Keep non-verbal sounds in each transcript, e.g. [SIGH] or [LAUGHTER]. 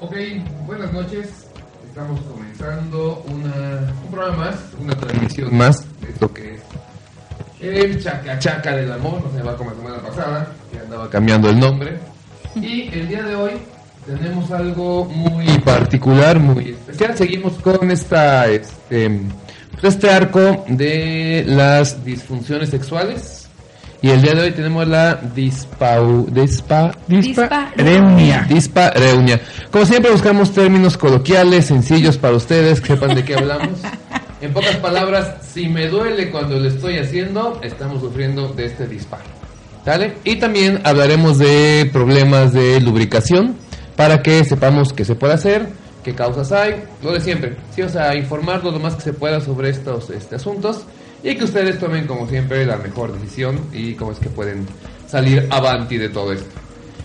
Ok, buenas noches. Estamos comenzando una, un programa más, una transmisión más de lo que es el Chaca Chaca del Amor. No se va como la semana pasada, que andaba cambiando el nombre. Y el día de hoy tenemos algo muy particular, muy especial. Seguimos con esta, este, pues, este arco de las disfunciones sexuales. Y el día de hoy tenemos la dispau, dispa, Dispareunia. dispareunia. Como siempre buscamos términos coloquiales, sencillos para ustedes, que sepan de qué hablamos. En pocas palabras, si me duele cuando lo estoy haciendo, estamos sufriendo de este disparo. ¿Sale? Y también hablaremos de problemas de lubricación para que sepamos qué se puede hacer, qué causas hay, lo de siempre. Sí, o sea, informarnos lo más que se pueda sobre estos este, asuntos y que ustedes tomen como siempre la mejor decisión y cómo es que pueden salir avanti de todo esto.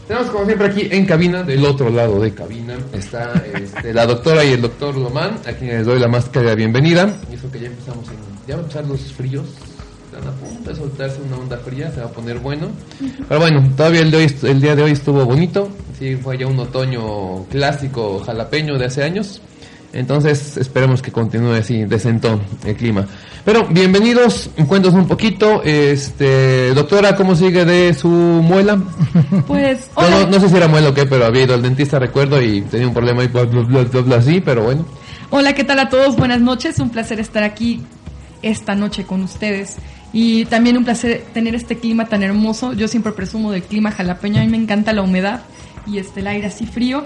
Tenemos como siempre aquí en cabina, del otro lado de cabina, está este, la doctora y el doctor Lomán, a quienes les doy la más cálida bienvenida. Y eso que ya empezamos en, ya van a empezar los fríos, están a punto de soltarse una onda fría, se va a poner bueno. Pero bueno, todavía el, de hoy, el día de hoy estuvo bonito, sí, fue ya un otoño clásico jalapeño de hace años. Entonces esperemos que continúe así, decentón el clima. Pero bienvenidos, cuéntanos un poquito, este, doctora, ¿cómo sigue de su muela? [LAUGHS] Pues, No, hola. no, no sé si era muela o qué, pero había ido al dentista, recuerdo, y tenía un problema y bla, bla, bla, bla, bla, así, pero bueno. Hola, ¿qué tal a todos? Buenas noches. Un placer estar aquí esta noche con ustedes. Y también un placer tener este clima tan hermoso. Yo siempre presumo del clima jalapeño. A mí me encanta la humedad y este, el aire así frío.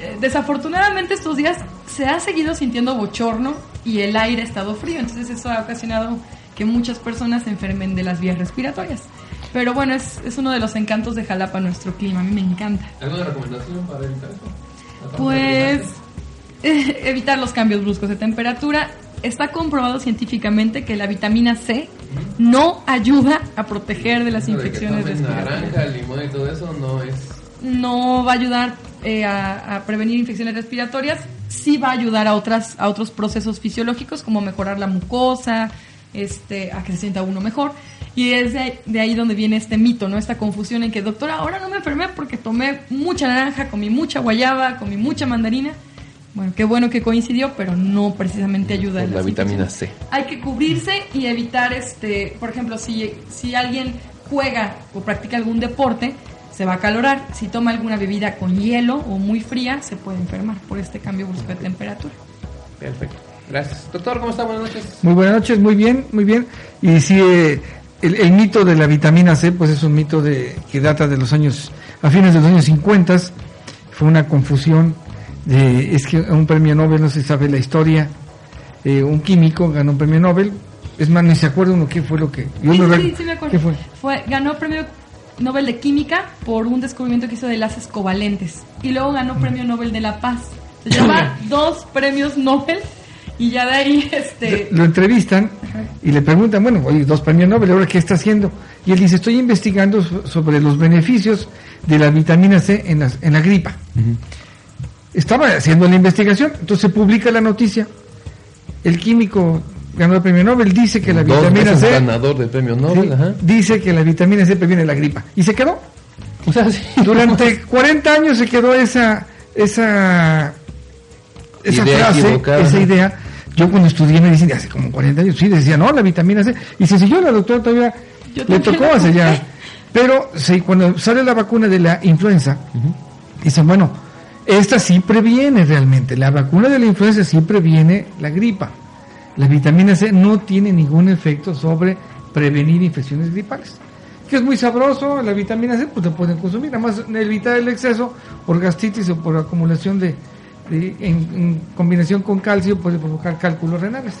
Eh, desafortunadamente estos días se ha seguido sintiendo bochorno y el aire ha estado frío. Entonces eso ha ocasionado que muchas personas se enfermen de las vías respiratorias. Pero bueno, es, es uno de los encantos de Jalapa, nuestro clima. A mí me encanta. ¿Alguna recomendación para evitar eso? Pues eh, [LAUGHS] evitar los cambios bruscos de temperatura. Está comprobado científicamente que la vitamina C no ayuda a proteger de las de infecciones tomen respiratorias. naranja, limón y todo eso no es... No va a ayudar eh, a, a prevenir infecciones respiratorias. Sí va a ayudar a otras a otros procesos fisiológicos como mejorar la mucosa, este, a que se sienta uno mejor. Y es de, de ahí donde viene este mito, ¿no? Esta confusión en que, doctora, ahora no me enfermé porque tomé mucha naranja, comí mucha guayaba, comí mucha mandarina. Bueno, qué bueno que coincidió, pero no precisamente ayuda. La vitamina. C. Hay que cubrirse y evitar, este, por ejemplo, si, si alguien juega o practica algún deporte, se va a calorar. Si toma alguna bebida con hielo o muy fría, se puede enfermar por este cambio brusco de temperatura. Perfecto. Gracias. Doctor, ¿cómo está? Buenas noches. Muy buenas noches, muy bien, muy bien. Y sí, eh, el, el mito de la vitamina C, pues es un mito de que data de los años, a fines de los años 50, fue una confusión. De, es que un premio Nobel, no se sabe la historia, eh, un químico ganó un premio Nobel, es más, ni se acuerda uno qué fue lo que... yo Sí, me sí, sí, me acuerdo. ¿Qué fue? Fue- ganó premio Nobel de Química por un descubrimiento que hizo de enlaces covalentes. Y luego ganó premio Nobel de la Paz. Se lleva dos premios Nobel y ya de ahí, [LAUGHS] este... Lo entrevistan y le preguntan, bueno, oye, dos premios Nobel, ¿ahora qué está haciendo? Y él dice, estoy investigando so- sobre los beneficios de la vitamina C en, la gripa. Estaba haciendo la investigación, entonces se publica la noticia. El químico ganó el premio Nobel, dice que la Dos vitamina veces C... ganador del premio Nobel, sí, ajá. dice que la vitamina C previene la gripa. Y se quedó. O sea, sí. Durante 40 años se quedó esa esa esa Idea frase, esa idea. Yo cuando estudié medicina hace como 40 años, sí decía, no, la vitamina C. Y se siguió la doctora todavía, Yo le tocó hace ya. Pero sí, cuando sale la vacuna de la influenza, dicen, bueno, esta sí previene realmente. La vacuna de la influenza sí previene la gripa. La vitamina C no tiene ningún efecto sobre prevenir infecciones gripales. Que es muy sabroso, la vitamina C, pues la pueden consumir. Además, evitar el exceso por gastritis o por acumulación de, de- en, en combinación con calcio puede provocar cálculos renales.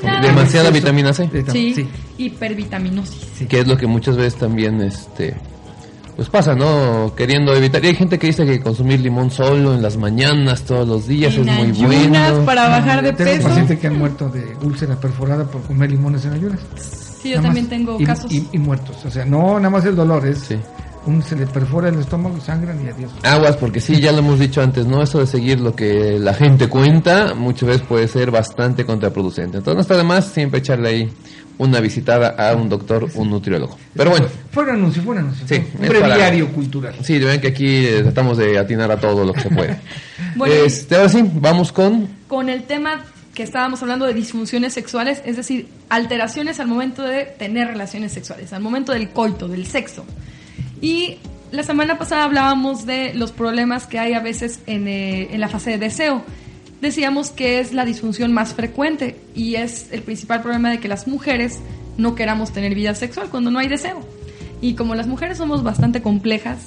Demasiada Exceso vitamina C. Sí, sí. hipervitaminosis. Que es lo que muchas veces también, este, pues pasa, ¿no? Queriendo evitar. Y hay gente que dice que consumir limón solo en las mañanas, todos los días, En es muy bueno. para bajar de Tengo peso. pacientes que han muerto de úlcera perforada por comer limones en ayunas. Sí, yo Nada también más. tengo Y- casos. Y, y muertos. O sea, no nada más el dolor, es Sí. un, se le perfora el estómago sangran y adiós. Aguas, porque sí, ya lo hemos dicho antes, ¿no? Eso de seguir lo que la gente cuenta muchas veces puede ser bastante contraproducente. Entonces no está de más siempre echarle ahí una visitada a un doctor, un nutriólogo. Pero bueno. Fue un anuncio, fue un anuncio. Sí, un breviario para- cultural. Sí, ven que aquí eh, tratamos de atinar a todo lo que se puede. [LAUGHS] Bueno, este, ahora sí, vamos con... con el tema que estábamos hablando de disfunciones sexuales, es decir, alteraciones al momento de tener relaciones sexuales, al momento del coito, del sexo. Y la semana pasada hablábamos de los problemas que hay a veces en, eh, en la fase de deseo. Decíamos que es la disfunción más frecuente y es el principal problema de que las mujeres no queramos tener vida sexual cuando no hay deseo. Y como las mujeres somos bastante complejas,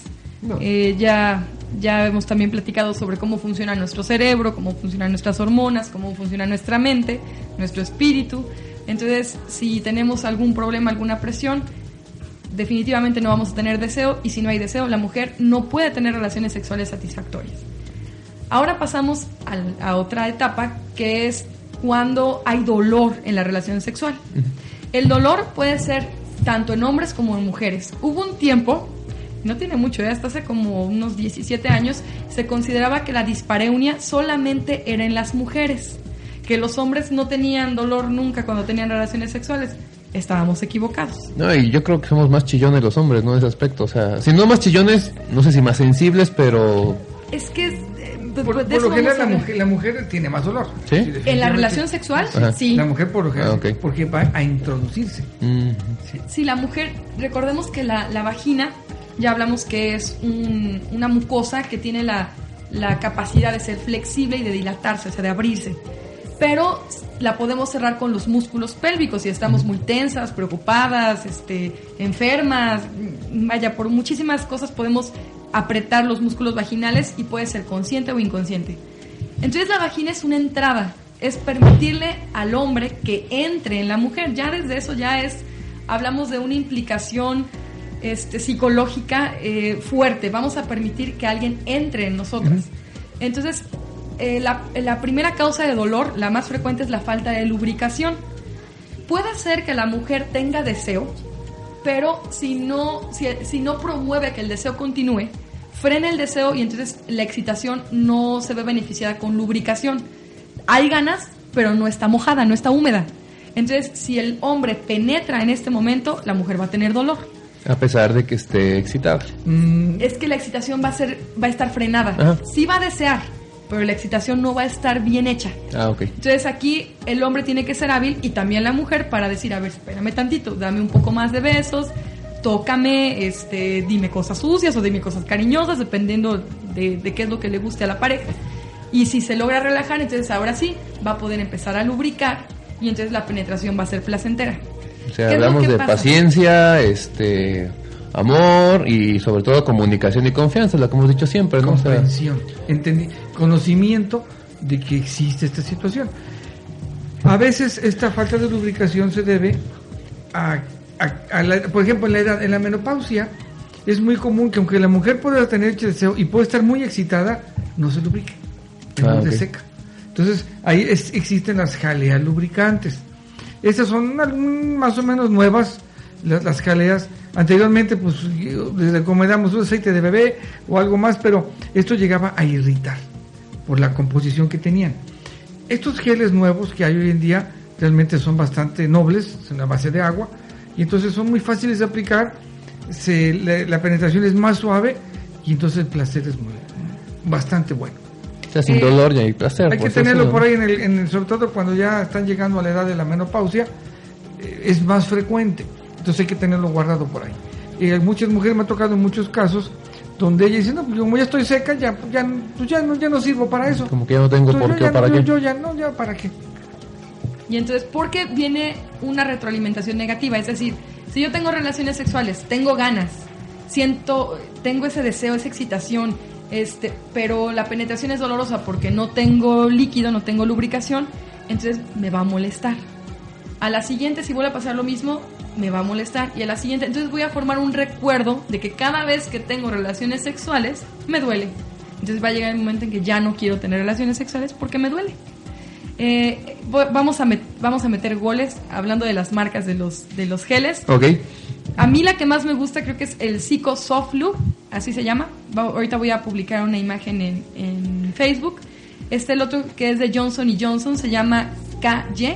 No. eh, ya, ya hemos también platicado sobre cómo funciona nuestro cerebro, cómo funcionan nuestras hormonas, cómo funciona nuestra mente, nuestro espíritu. Entonces, si tenemos algún problema, alguna presión, definitivamente no vamos a tener deseo y si no hay deseo, la mujer no puede tener relaciones sexuales satisfactorias. Ahora pasamos a otra etapa que es cuando hay dolor en la relación sexual. El dolor puede ser tanto en hombres como en mujeres. Hubo un tiempo, no tiene mucho, ¿eh? hasta hace como unos 17 años, se consideraba que la dispareunia solamente era en las mujeres, que los hombres no tenían dolor nunca cuando tenían relaciones sexuales. Estábamos equivocados. No, y yo creo que somos más chillones los hombres, ¿no? En ese aspecto. O sea, si no más chillones, no sé si más sensibles, pero... Es que es, de- Por, de por eso lo general la mujer, la mujer tiene más dolor. ¿Sí? En la relación sexual, Ajá. sí. La mujer por lo general, Ah, ok. porque va a introducirse. mm, Sí, la mujer, recordemos que la, la vagina, ya hablamos que es un- una mucosa que tiene la, la capacidad de ser flexible y de dilatarse, o sea, de abrirse. Pero la podemos cerrar con los músculos pélvicos si estamos muy tensas, preocupadas, este, enfermas, vaya, por muchísimas cosas podemos apretar los músculos vaginales y puede ser consciente o inconsciente. Entonces la vagina es una entrada, es permitirle al hombre que entre en la mujer. Ya desde eso ya es, hablamos de una implicación este, psicológica eh, fuerte. Vamos a permitir que alguien entre en nosotras. Entonces, eh, la, la primera causa de dolor, la más frecuente, es la falta de lubricación. Puede ser que la mujer tenga deseo, pero si no, si, si no promueve que el deseo continúe, frena el deseo y entonces la excitación no se ve beneficiada con lubricación. Hay ganas, pero no está mojada, no está húmeda. Entonces, si el hombre penetra en este momento, la mujer va a tener dolor. a pesar de que esté excitada. Mm, Es que la excitación va a ser, va a estar frenada. Ajá. Sí va a desear, pero la excitación no va a estar bien hecha. Ah, ok. Entonces aquí el hombre tiene que ser hábil y también la mujer para decir, a ver, espérame tantito, dame un poco más de besos, tócame, este, dime cosas sucias o dime cosas cariñosas, dependiendo de, de qué es lo que le guste a la pareja. Y si se logra relajar, entonces ahora sí va a poder empezar a lubricar y entonces la penetración va a ser placentera. O sea, ¿Qué es lo hablamos de pasa? paciencia, este, amor y sobre todo comunicación y confianza, lo que hemos dicho siempre, ¿no? Comprensión, entendi- conocimiento de que existe esta situación. A veces esta falta de lubricación se debe a, a- a la- por ejemplo, en la edad, en la menopausia, es muy común que aunque la mujer pueda tener deseo y puede estar muy excitada, no se lubrique, Ah, muy ok. seca. Entonces, ahí es- existen las jaleas lubricantes. Estas son más o menos nuevas, las, las jaleas. Anteriormente, pues, les recomendamos un aceite de bebé o algo más, pero esto llegaba a irritar por la composición que tenían. Estos geles nuevos que hay hoy en día realmente son bastante nobles, son a base de agua, y entonces son muy fáciles de aplicar, se- la, la penetración es más suave y entonces el placer es muy, bastante bueno. o sea, sin Eh, dolor y hay placer. Hay que pues, tenerlo por ahí, en el, en el- sobre todo cuando ya están llegando a la edad de la menopausia, eh, es más frecuente. Entonces hay que tenerlo guardado por ahí. Y hay muchas mujeres me ha tocado en muchos casos donde ellas dicen, no, pues como ya estoy seca, ya, ya, pues ya, no, ya no sirvo para eso. Como que ya no tengo Entonces, por yo qué ya para no, qué. Yo, yo ya no, ya para qué. Y entonces, ¿por qué viene una retroalimentación negativa? Es decir, si yo tengo relaciones sexuales, tengo ganas, siento, tengo ese deseo, esa excitación, este, pero la penetración es dolorosa porque no tengo líquido, no tengo lubricación, entonces me va a molestar. A la siguiente, si vuelve a pasar lo mismo, me va a molestar. Y a la siguiente, entonces voy a formar un recuerdo de que cada vez que tengo relaciones sexuales, me duele. Entonces va a llegar el momento en que ya no quiero tener relaciones sexuales porque me duele. Eh, vamos, a met- vamos a meter goles hablando de las marcas de los, de los geles. Ok. A mí la que más me gusta creo que es el Psycho Soft Loop, así se llama. Va- ahorita voy a publicar una imagen en, en Facebook. Este el otro que es de Johnson y Johnson se llama KY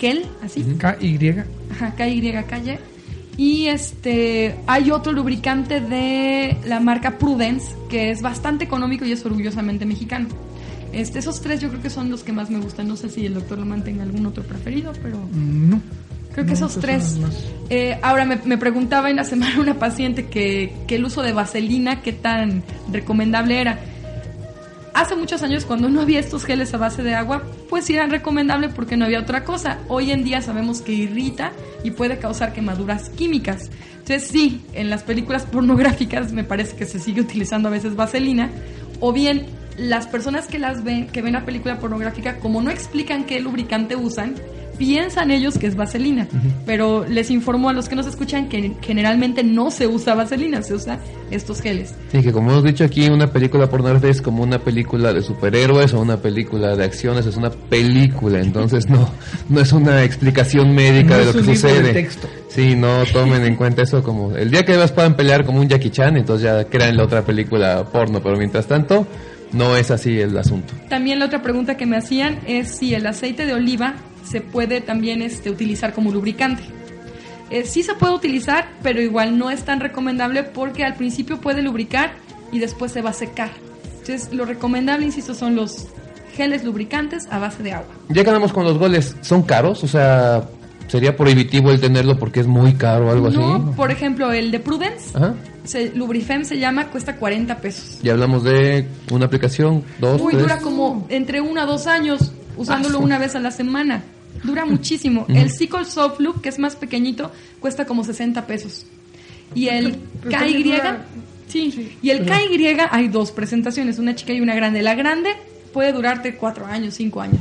Gel, así. KY. Ajá, KY Calle. Y este hay otro lubricante de la marca Prudence que es bastante económico y es orgullosamente mexicano. Este, esos tres yo creo que son los que más me gustan. No sé si el doctor lo mantenga algún otro preferido, pero No. creo que No, esos tres. Eh, ahora me, me preguntaba en la semana una paciente que, que el uso de vaselina, qué tan recomendable era. Hace muchos años cuando no había estos geles a base de agua, pues sí eran recomendables porque no había otra cosa. Hoy en día sabemos que irrita y puede causar quemaduras químicas. Entonces sí, en las películas pornográficas me parece que se sigue utilizando a veces vaselina. O bien las personas que las ven, que ven la película pornográfica, como no explican qué lubricante usan, piensan ellos que es vaselina, pero les informo a los que nos escuchan que generalmente no se usa vaselina, se usa estos geles. Sí, que como hemos dicho aquí, una película pornográfica es como una película de superhéroes o una película de acciones, es una película, entonces no, no es una explicación médica No de lo que sucede. texto. Sí, no tomen en cuenta eso como el día que ellos puedan pelear como un Jackie Chan, entonces ya crean la otra película porno, pero mientras tanto no es así el asunto. También la otra pregunta que me hacían es si el aceite de oliva se puede también este, utilizar como lubricante. Eh, sí se puede utilizar, pero igual no es tan recomendable porque al principio puede lubricar y después se va a secar. Entonces, lo recomendable, insisto, son los geles lubricantes a base de agua. Ya que andamos con los goles, ¿son caros? O sea, ¿sería prohibitivo el tenerlo porque es muy caro o algo no, así? por ejemplo, el de Prudence, Ajá. se, Lubrifem se llama, cuesta 40 pesos. Ya hablamos de una aplicación, dos, Uy, tres. dura como entre uno a dos años usándolo Ah, una vez a la semana. Dura muchísimo. El Cycle Soft Loop, que es más pequeñito, cuesta como 60 pesos. Y el KY, dura- sí, y el KY hay dos presentaciones, una chica y una grande. La grande puede durarte cuatro años, cinco años.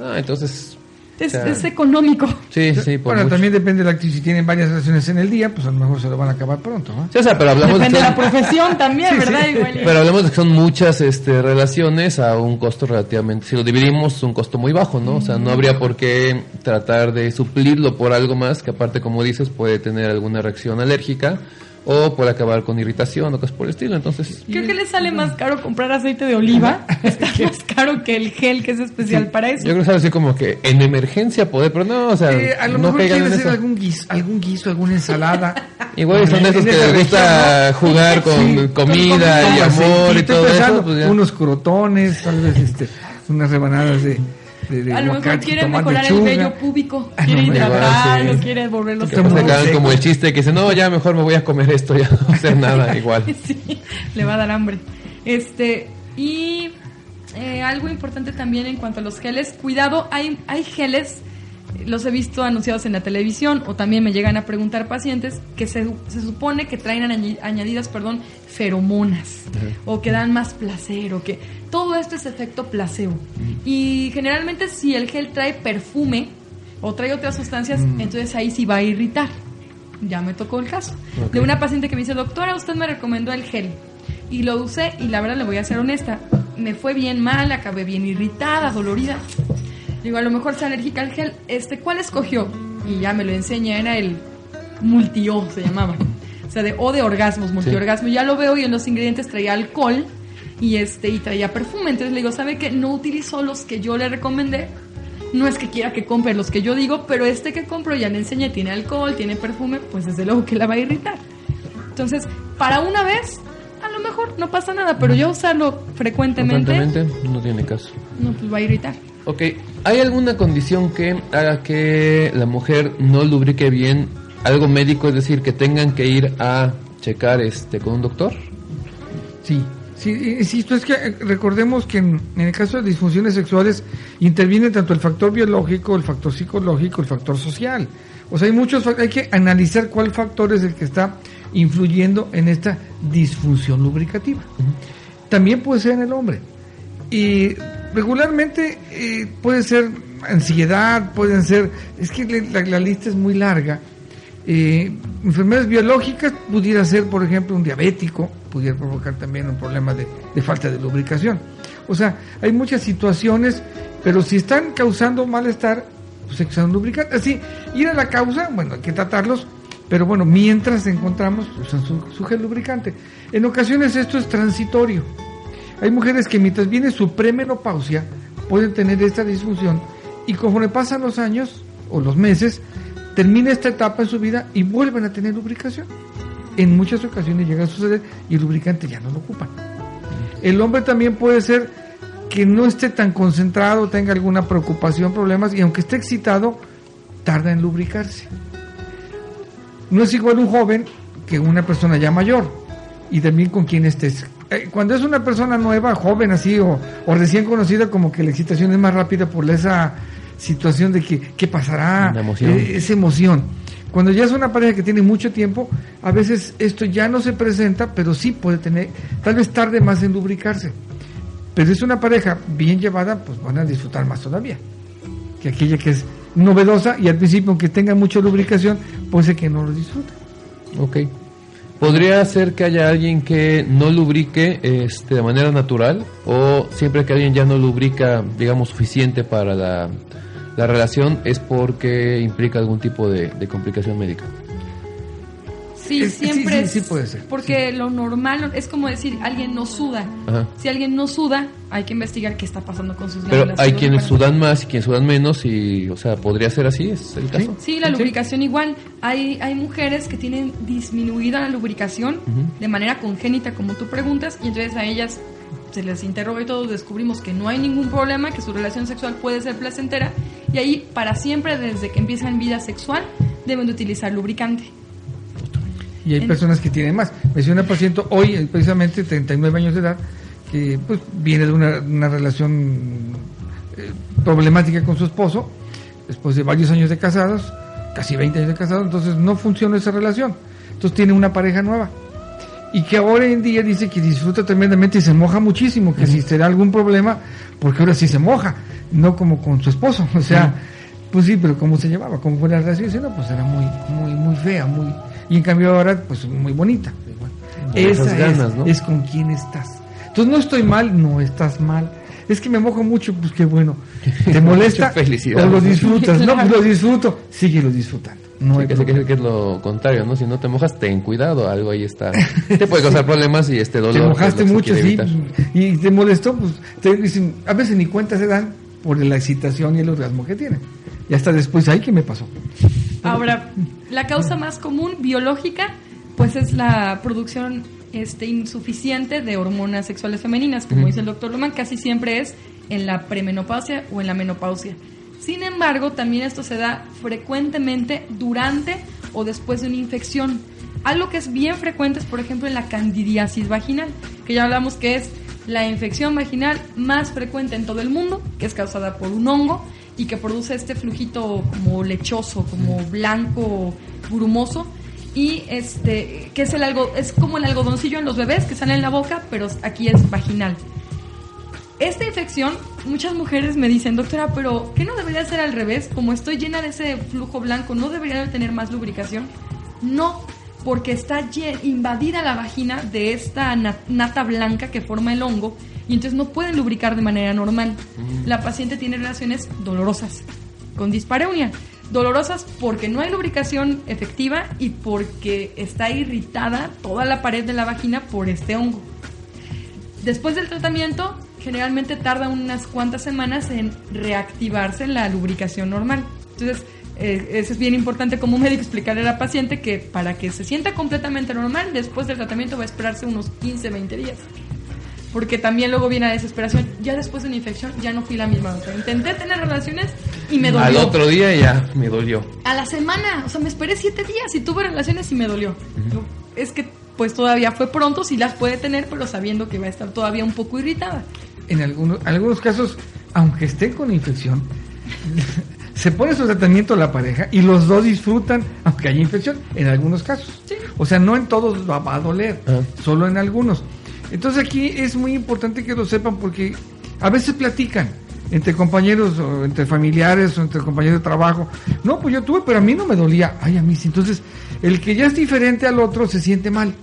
Ah, entonces... Es, o sea, es económico. Sí, sí, por Bueno, mucho. también depende de la actividad. Si tienen varias relaciones en el día, pues a lo mejor se lo van a acabar pronto. ¿no? Sí, o sea, pero hablamos Depende de la son- profesión también, [LAUGHS] Sí, sí. ¿verdad? Igual Pero hablamos de que son muchas este, relaciones a un costo relativamente, si lo dividimos, es un costo muy bajo, ¿no? O sea, no habría por qué tratar de suplirlo por algo más, que aparte, como dices, puede tener alguna reacción alérgica o puede acabar con irritación o cosas por el estilo. Entonces, Creo que le sale más caro comprar aceite de oliva. [LAUGHS] Está [LAUGHS] más caro que el gel que es especial para eso. yo creo que es así como que en emergencia poder, pero no, o sea, Eh, a lo no mejor hacer algún guiso, algún guiso, alguna ensalada. [LAUGHS] Igual son de esos que les gusta jugar con Sí, comida con y amor y todo pensando, eso. Pues. Unos crotones, tal vez este, unas rebanadas de, de, de A lo mejor quiere mejorar el vello púbico, Ah, quiere no, hidratarlo, sí. quiere volverlo muy se como el chiste que dice, no, ya mejor me voy a comer esto, ya no a hacer nada [LAUGHS] igual. sí, [LAUGHS] le va a dar hambre. Este, y eh, algo importante también en cuanto a los geles, cuidado, hay, hay geles, los he visto anunciados en la televisión o también me llegan a preguntar pacientes que se, se supone que traen añadidas, perdón, feromonas o que dan más placer o que todo esto es efecto placebo. Y generalmente si el gel trae perfume o trae otras sustancias, entonces ahí sí va a irritar. Ya me tocó el caso. De una paciente que me dice, doctora, usted me recomendó el gel. Y lo usé y la verdad le voy a ser honesta, me fue bien mal, acabé bien irritada, dolorida. Digo, a lo mejor sea alérgica al gel. Este, ¿cuál escogió? Y ya me lo enseña, era el multi-O, se llamaba. O sea, de O de orgasmos, multiorgasmo. Ya lo veo y en los ingredientes traía alcohol y este y traía perfume. Entonces le digo, ¿sabe qué? No utilizó los que yo le recomendé. No es que quiera que compre los que yo digo, pero este que compro ya le enseñé, tiene alcohol, tiene perfume, pues desde luego que la va a irritar. Entonces, para una vez, a lo mejor no pasa nada, pero ya usarlo frecuentemente, Frecuentemente no tiene caso. no, pues va a irritar. Ok, ¿hay alguna condición que haga que la mujer no lubrique bien? Algo médico, es decir, que tengan que ir a checar este con un doctor. Sí, sí, insisto, es que eh, recordemos que en, en el caso de disfunciones sexuales interviene tanto el factor biológico, el factor psicológico, el factor social. O sea, hay muchos, hay que analizar cuál factor es el que está influyendo en esta disfunción lubricativa. También puede ser en el hombre. Y regularmente eh, puede ser ansiedad, pueden ser, es que la lista es muy larga. Eh, enfermedades biológicas pudiera ser, por ejemplo, un diabético, pudiera provocar también un problema de, falta de lubricación. O sea, hay muchas situaciones, pero si están causando malestar, pues hay que usar un lubricante. Así, ir a la causa, bueno, hay que tratarlos, Pero bueno, mientras encontramos usan su, su gel lubricante. En ocasiones esto es transitorio. Hay mujeres que mientras viene su premenopausia pueden tener esta disfunción y conforme pasan los años o los meses, termina esta etapa en su vida y vuelven a tener lubricación. En muchas ocasiones llega a suceder y el lubricante ya no lo ocupan. El hombre también puede ser que no esté tan concentrado, tenga alguna preocupación, problemas, y aunque esté excitado, tarda en lubricarse. No es igual un joven que una persona ya mayor, y también con quien estés. Eh, Cuando es una persona nueva, joven así, o, o recién conocida, como que la excitación es más rápida por esa situación de que, ¿qué pasará? Emoción. Eh, esa emoción. Cuando ya es una pareja que tiene mucho tiempo, a veces esto ya no se presenta, pero sí puede tener, tal vez tarde más en lubricarse. Pero es una pareja bien llevada, pues van a disfrutar más todavía. Que aquella que es novedosa y al principio, aunque tenga mucha lubricación, puede ser que no lo disfruten. Ok. ¿Podría ser que haya alguien que no lubrique este, de manera natural? ¿O siempre que alguien ya no lubrica, digamos, suficiente para la, la relación es porque implica algún tipo de, de complicación médica? Sí, Es- siempre sí, sí puede ser, Porque lo normal es como decir, alguien no suda. Ajá. Si alguien no suda, hay que investigar qué está pasando con sus Pero hay quienes sudan más y quienes sudan menos y, o sea, ¿podría ser así? ¿Es el caso? Sí, la lubricación igual. Hay, hay mujeres que tienen disminuida la lubricación de manera congénita, como tú preguntas, y entonces a ellas se les interroga y todos descubrimos que no hay ningún problema, que su relación sexual puede ser placentera, y ahí para siempre, desde que empiezan vida sexual, deben de utilizar lubricante. Y hay En- personas que tienen más. Me decía una paciente hoy, eh, precisamente 39 años de edad, que pues viene de una, una relación eh, problemática con su esposo, después de varios años de casados, casi 20 años de casados, entonces no funciona esa relación. Entonces tiene una pareja nueva. Y que ahora en día dice que disfruta tremendamente y se moja muchísimo, que si será algún problema, porque ahora sí se moja, no como con su esposo. [LAUGHS] O sea, pues sí, pero cómo se llevaba, cómo fue la relación, no, pues era muy, muy, muy fea, muy, y en cambio ahora, pues muy bonita. Con esas Esa ganas, es, ¿no? es con quién estás. Entonces no estoy mal, no estás mal. Es que me mojo mucho, pues qué bueno. ¿Te [LAUGHS] molesta? O lo disfrutas. No, pues [LAUGHS] lo disfruto. Síguelo disfrutando. No Sí, hay que, que, es lo contrario, ¿no? Si no te mojas, ten cuidado, algo ahí está. [LAUGHS] Te puede causar problemas y este dolor. Te que es mojaste mucho, sí, y te molestó, pues te dicen, a veces ni cuenta se dan por la excitación y el orgasmo que tienen. Y hasta después, ay, ¿qué me pasó? Ahora, la causa más común biológica, pues es la producción este, insuficiente de hormonas sexuales femeninas, como dice el doctor Loman, casi siempre es en la premenopausia o en la menopausia. Sin embargo, también esto se da frecuentemente durante o después de una infección. Algo que es bien frecuente es, por ejemplo, en la candidiasis vaginal, que ya hablamos que es la infección vaginal más frecuente en todo el mundo, que es causada por un hongo y que produce este flujito como lechoso, como blanco, grumoso y este que es el algo es como el algodoncillo en los bebés que sale en la boca, pero aquí es vaginal. Esta infección, muchas mujeres me dicen, doctora, pero ¿qué no debería ser al revés? Como estoy llena de ese flujo blanco, ¿no debería de tener más lubricación? No, porque está invadida la vagina de esta na- nata blanca que forma el hongo y entonces no pueden lubricar de manera normal. La paciente tiene relaciones dolorosas con dispareunia. Dolorosas porque no hay lubricación efectiva y porque está irritada toda la pared de la vagina por este hongo. Después del tratamiento, generalmente tarda unas cuantas semanas en reactivarse la lubricación normal. Entonces, eh, eso es bien importante como médico explicarle a la paciente que para que se sienta completamente normal, después del tratamiento va a esperarse unos 15, 20 días. Porque también luego viene la desesperación. Ya después de una infección, ya no fui la misma. doctora. Intenté tener relaciones y me dolió. Al otro día ya me dolió. A la semana, o sea, me esperé siete días y tuve relaciones y me dolió. Yo, Es que pues todavía fue pronto, sí las puede tener, pero sabiendo que va a estar todavía un poco irritada. En algunos, algunos casos, aunque estén con infección, [LAUGHS] se pone su tratamiento la pareja y los dos disfrutan, aunque haya infección, en algunos casos. Sí. O sea, no en todos va a doler, Ajá. solo en algunos. Entonces aquí es muy importante que lo sepan porque a veces platican entre compañeros o entre familiares o entre compañeros de trabajo. No, pues yo tuve, pero a mí no me dolía. Ay, a mí sí. Entonces, el que ya es diferente al otro se siente mal.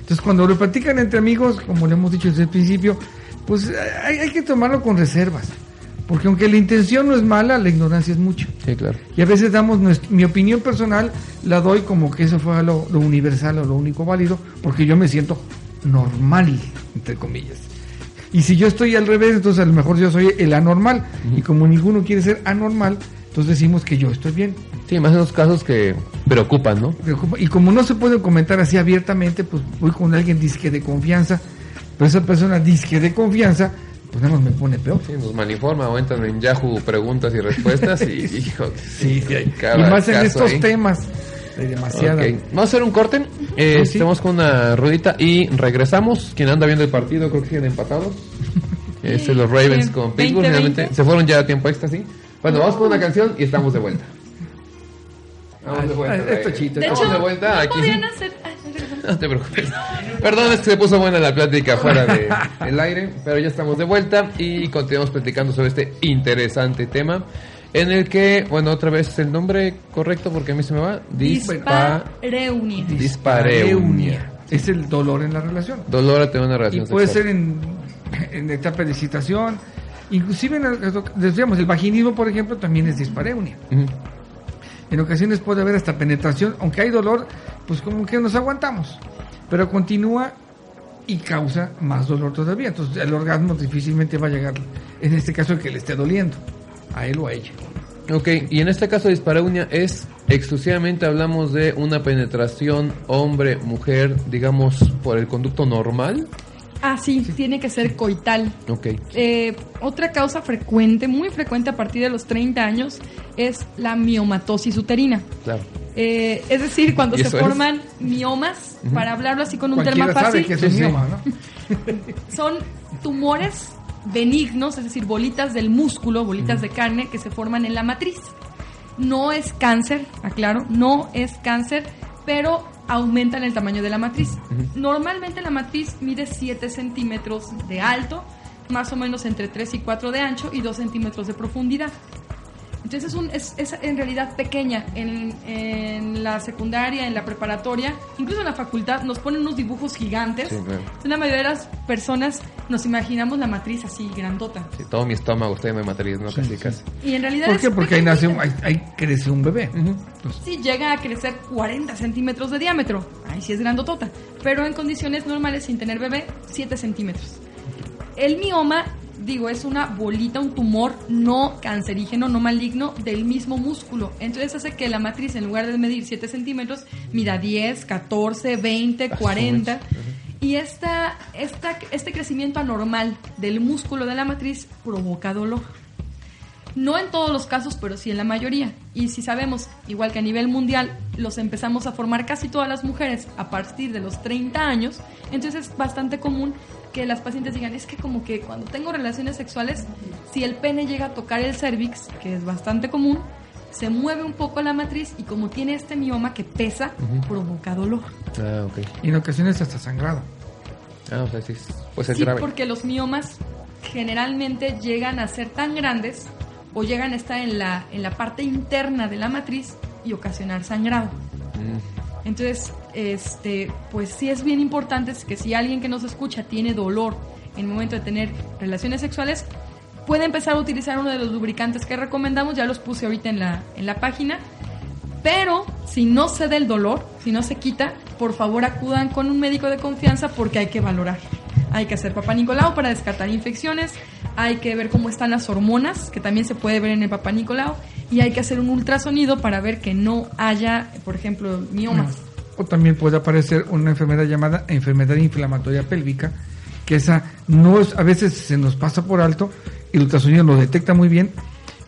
Entonces, cuando lo platican entre amigos, como le hemos dicho desde el principio, pues hay, hay que tomarlo con reservas. Porque aunque la intención no es mala, la ignorancia es mucho. Sí, claro. Y a veces damos nuestra- mi opinión personal, la doy como que eso fue lo, lo universal o lo único válido, porque yo me siento normal, entre comillas. Y si yo estoy al revés, entonces a lo mejor yo soy el anormal. Y como ninguno quiere ser anormal, entonces decimos que yo estoy bien. Sí, más en los casos que preocupan, ¿no? Preocupa- Y como no se puede comentar así abiertamente, pues voy con alguien disque de confianza, pero esa persona disque de confianza, pues nada más me pone peor. Sí, nos malinforma o entran en Yahoo preguntas y respuestas y, [LAUGHS] hijo, Sí, sí, hay- cada y más en estos ahí. temas de demasiada. Ok, Vamos a hacer un corte. Eh, Sí, sí. Estamos con una ruedita y regresamos. Quien anda viendo el partido, creo que siguen empatados. [LAUGHS] Es los Ravens Sí, con Pittsburgh. 20-20. Finalmente se fueron ya a tiempo extra, sí. Bueno, vamos con una canción y estamos de vuelta. Vamos de vuelta. Ah, esto eh. chito, De hecho, de vuelta no aquí. podían hacer... [LAUGHS] No te preocupes. Perdón, es que se puso buena la plática fuera [LAUGHS] del aire, pero ya estamos de vuelta y continuamos platicando sobre este interesante tema en el que, bueno, otra vez el nombre correcto porque a mí se me va. Dispa... Dispareunia. Dispareunia. Es el dolor en la relación. Dolor a tener una Y relación puede sexual. ser en, en etapa de excitación. Inclusive, en el, decíamos, el vaginismo, por ejemplo, también es dispareunia. Ujú. En ocasiones puede haber hasta penetración, aunque hay dolor, pues como que nos aguantamos. Pero continúa y causa más dolor todavía. Entonces el orgasmo difícilmente va a llegar, en este caso, el que le esté doliendo, a él o a ella. Ok, y en este caso de dispareunia es exclusivamente hablamos de una penetración hombre-mujer, digamos, por el conducto normal. Ah, sí, tiene que ser coital. Ok. Eh, otra causa frecuente, muy frecuente a partir de los 30 años, es la miomatosis uterina. Claro. Eh, es decir, cuando ¿Y se es? forman miomas, para hablarlo así con un Cualquiera tema sabe fácil, que es un mioma, ¿no? [LAUGHS] son tumores benignos, es decir, bolitas del músculo, bolitas de carne que se forman en la matriz. No es cáncer, aclaro, no es cáncer, pero aumentan el tamaño de la matriz. Normalmente la matriz mide 7 centímetros de alto, más o menos entre 3 y 4 de ancho y 2 centímetros de profundidad. Entonces es, un, es, es en realidad pequeña. En, en la secundaria, en la preparatoria, incluso en la facultad, nos ponen unos dibujos gigantes. Sí, claro. La mayoría de las personas nos imaginamos la matriz así, grandota. Sí, todo mi estómago está lleno de matriz, ¿no? Casi, casi. Y en realidad ¿Por es qué? Porque ahí nace un, ahí, ahí crece un bebé. Entonces, Sí, llega a crecer 40 centímetros de diámetro. Ahí sí es grandotota. Pero en condiciones normales, sin tener bebé, 7 centímetros. El mioma, digo, es una bolita, un tumor no cancerígeno, no maligno del mismo músculo. Entonces hace que la matriz, en lugar de medir 7 centímetros, mida 10, 14, 20, 40. Y esta, esta, este crecimiento anormal del músculo de la matriz provoca dolor. No en todos los casos, pero sí en la mayoría. Y si sabemos, igual que a nivel mundial, los empezamos a formar casi todas las mujeres a partir de los 30 años, entonces es bastante común que las pacientes digan, es que como que cuando tengo relaciones sexuales, si el pene llega a tocar el cervix, que es bastante común, se mueve un poco la matriz y como tiene este mioma que pesa, provoca dolor. Ah, ok. y en ocasiones hasta sangrado. Ah, o sea, sí, pues es Sí, grave. porque los miomas generalmente llegan a ser tan grandes o llegan a estar en la, en la parte interna de la matriz y ocasionar sangrado. Mm, Entonces, este, pues sí es bien importante que si alguien que nos escucha tiene dolor en el momento de tener relaciones sexuales, puede empezar a utilizar uno de los lubricantes que recomendamos, ya los puse ahorita en la, en la página. Pero si no se da el dolor, si no se quita, por favor acudan con un médico de confianza porque hay que valorar. Hay que hacer papá Nicolau para descartar infecciones, hay que ver cómo están las hormonas, que también se puede ver en el papá Nicolau, y hay que hacer un ultrasonido para ver que no haya, por ejemplo, miomas. O también puede aparecer una enfermedad llamada enfermedad inflamatoria pélvica, que esa no es, a veces se nos pasa por alto y el ultrasonido lo detecta muy bien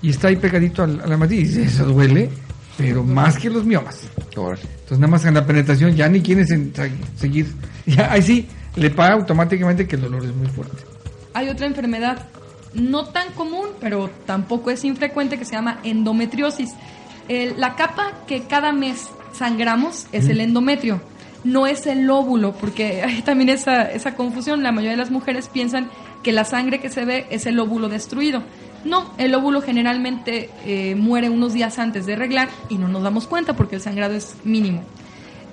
y está ahí pegadito a la, a la matriz. Y Eso duele, pero más que los miomas. Entonces nada más en la penetración ya ni quieres en- seguir. [LAUGHS] Ya, ahí sí, le paga automáticamente que el dolor es muy fuerte. Hay otra enfermedad no tan común, pero tampoco es infrecuente, que se llama endometriosis. El- la capa que cada mes sangramos es el endometrio, no es el óvulo, porque [LAUGHS] hay también esa, esa confusión. La mayoría de las mujeres piensan que la sangre que se ve es el óvulo destruido. No, el óvulo generalmente eh, muere unos días antes de reglar y no nos damos cuenta porque el sangrado es mínimo.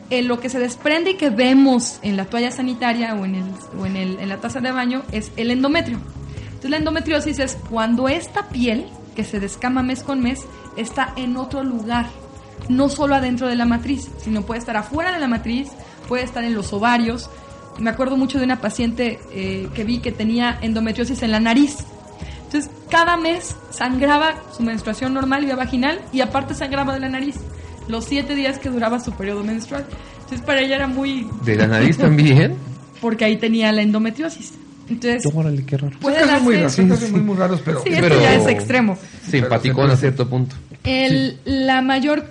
Eh, lo que se desprende y que vemos en la toalla sanitaria o en, el, o en, el- en la taza de baño es el endometrio. Entonces la endometriosis es cuando esta piel, que se descama mes con mes, está en otro lugar, no solo adentro de la matriz, sino puede estar afuera de la matriz, puede estar en los ovarios. Me acuerdo mucho de una paciente eh, que vi que tenía endometriosis en la nariz. Entonces, cada mes sangraba su menstruación normal vía vaginal y aparte sangraba de la nariz los siete días que duraba su periodo menstrual. Entonces, para ella era muy... ¿De la nariz también? [LAUGHS] Porque ahí tenía la endometriosis. Entonces, Órale, qué raro. puede casos muy darse- raros, son casos muy, muy raros, pero... Sí, Pero- esto ya es extremo. Simpaticón a cierto punto. El- La mayor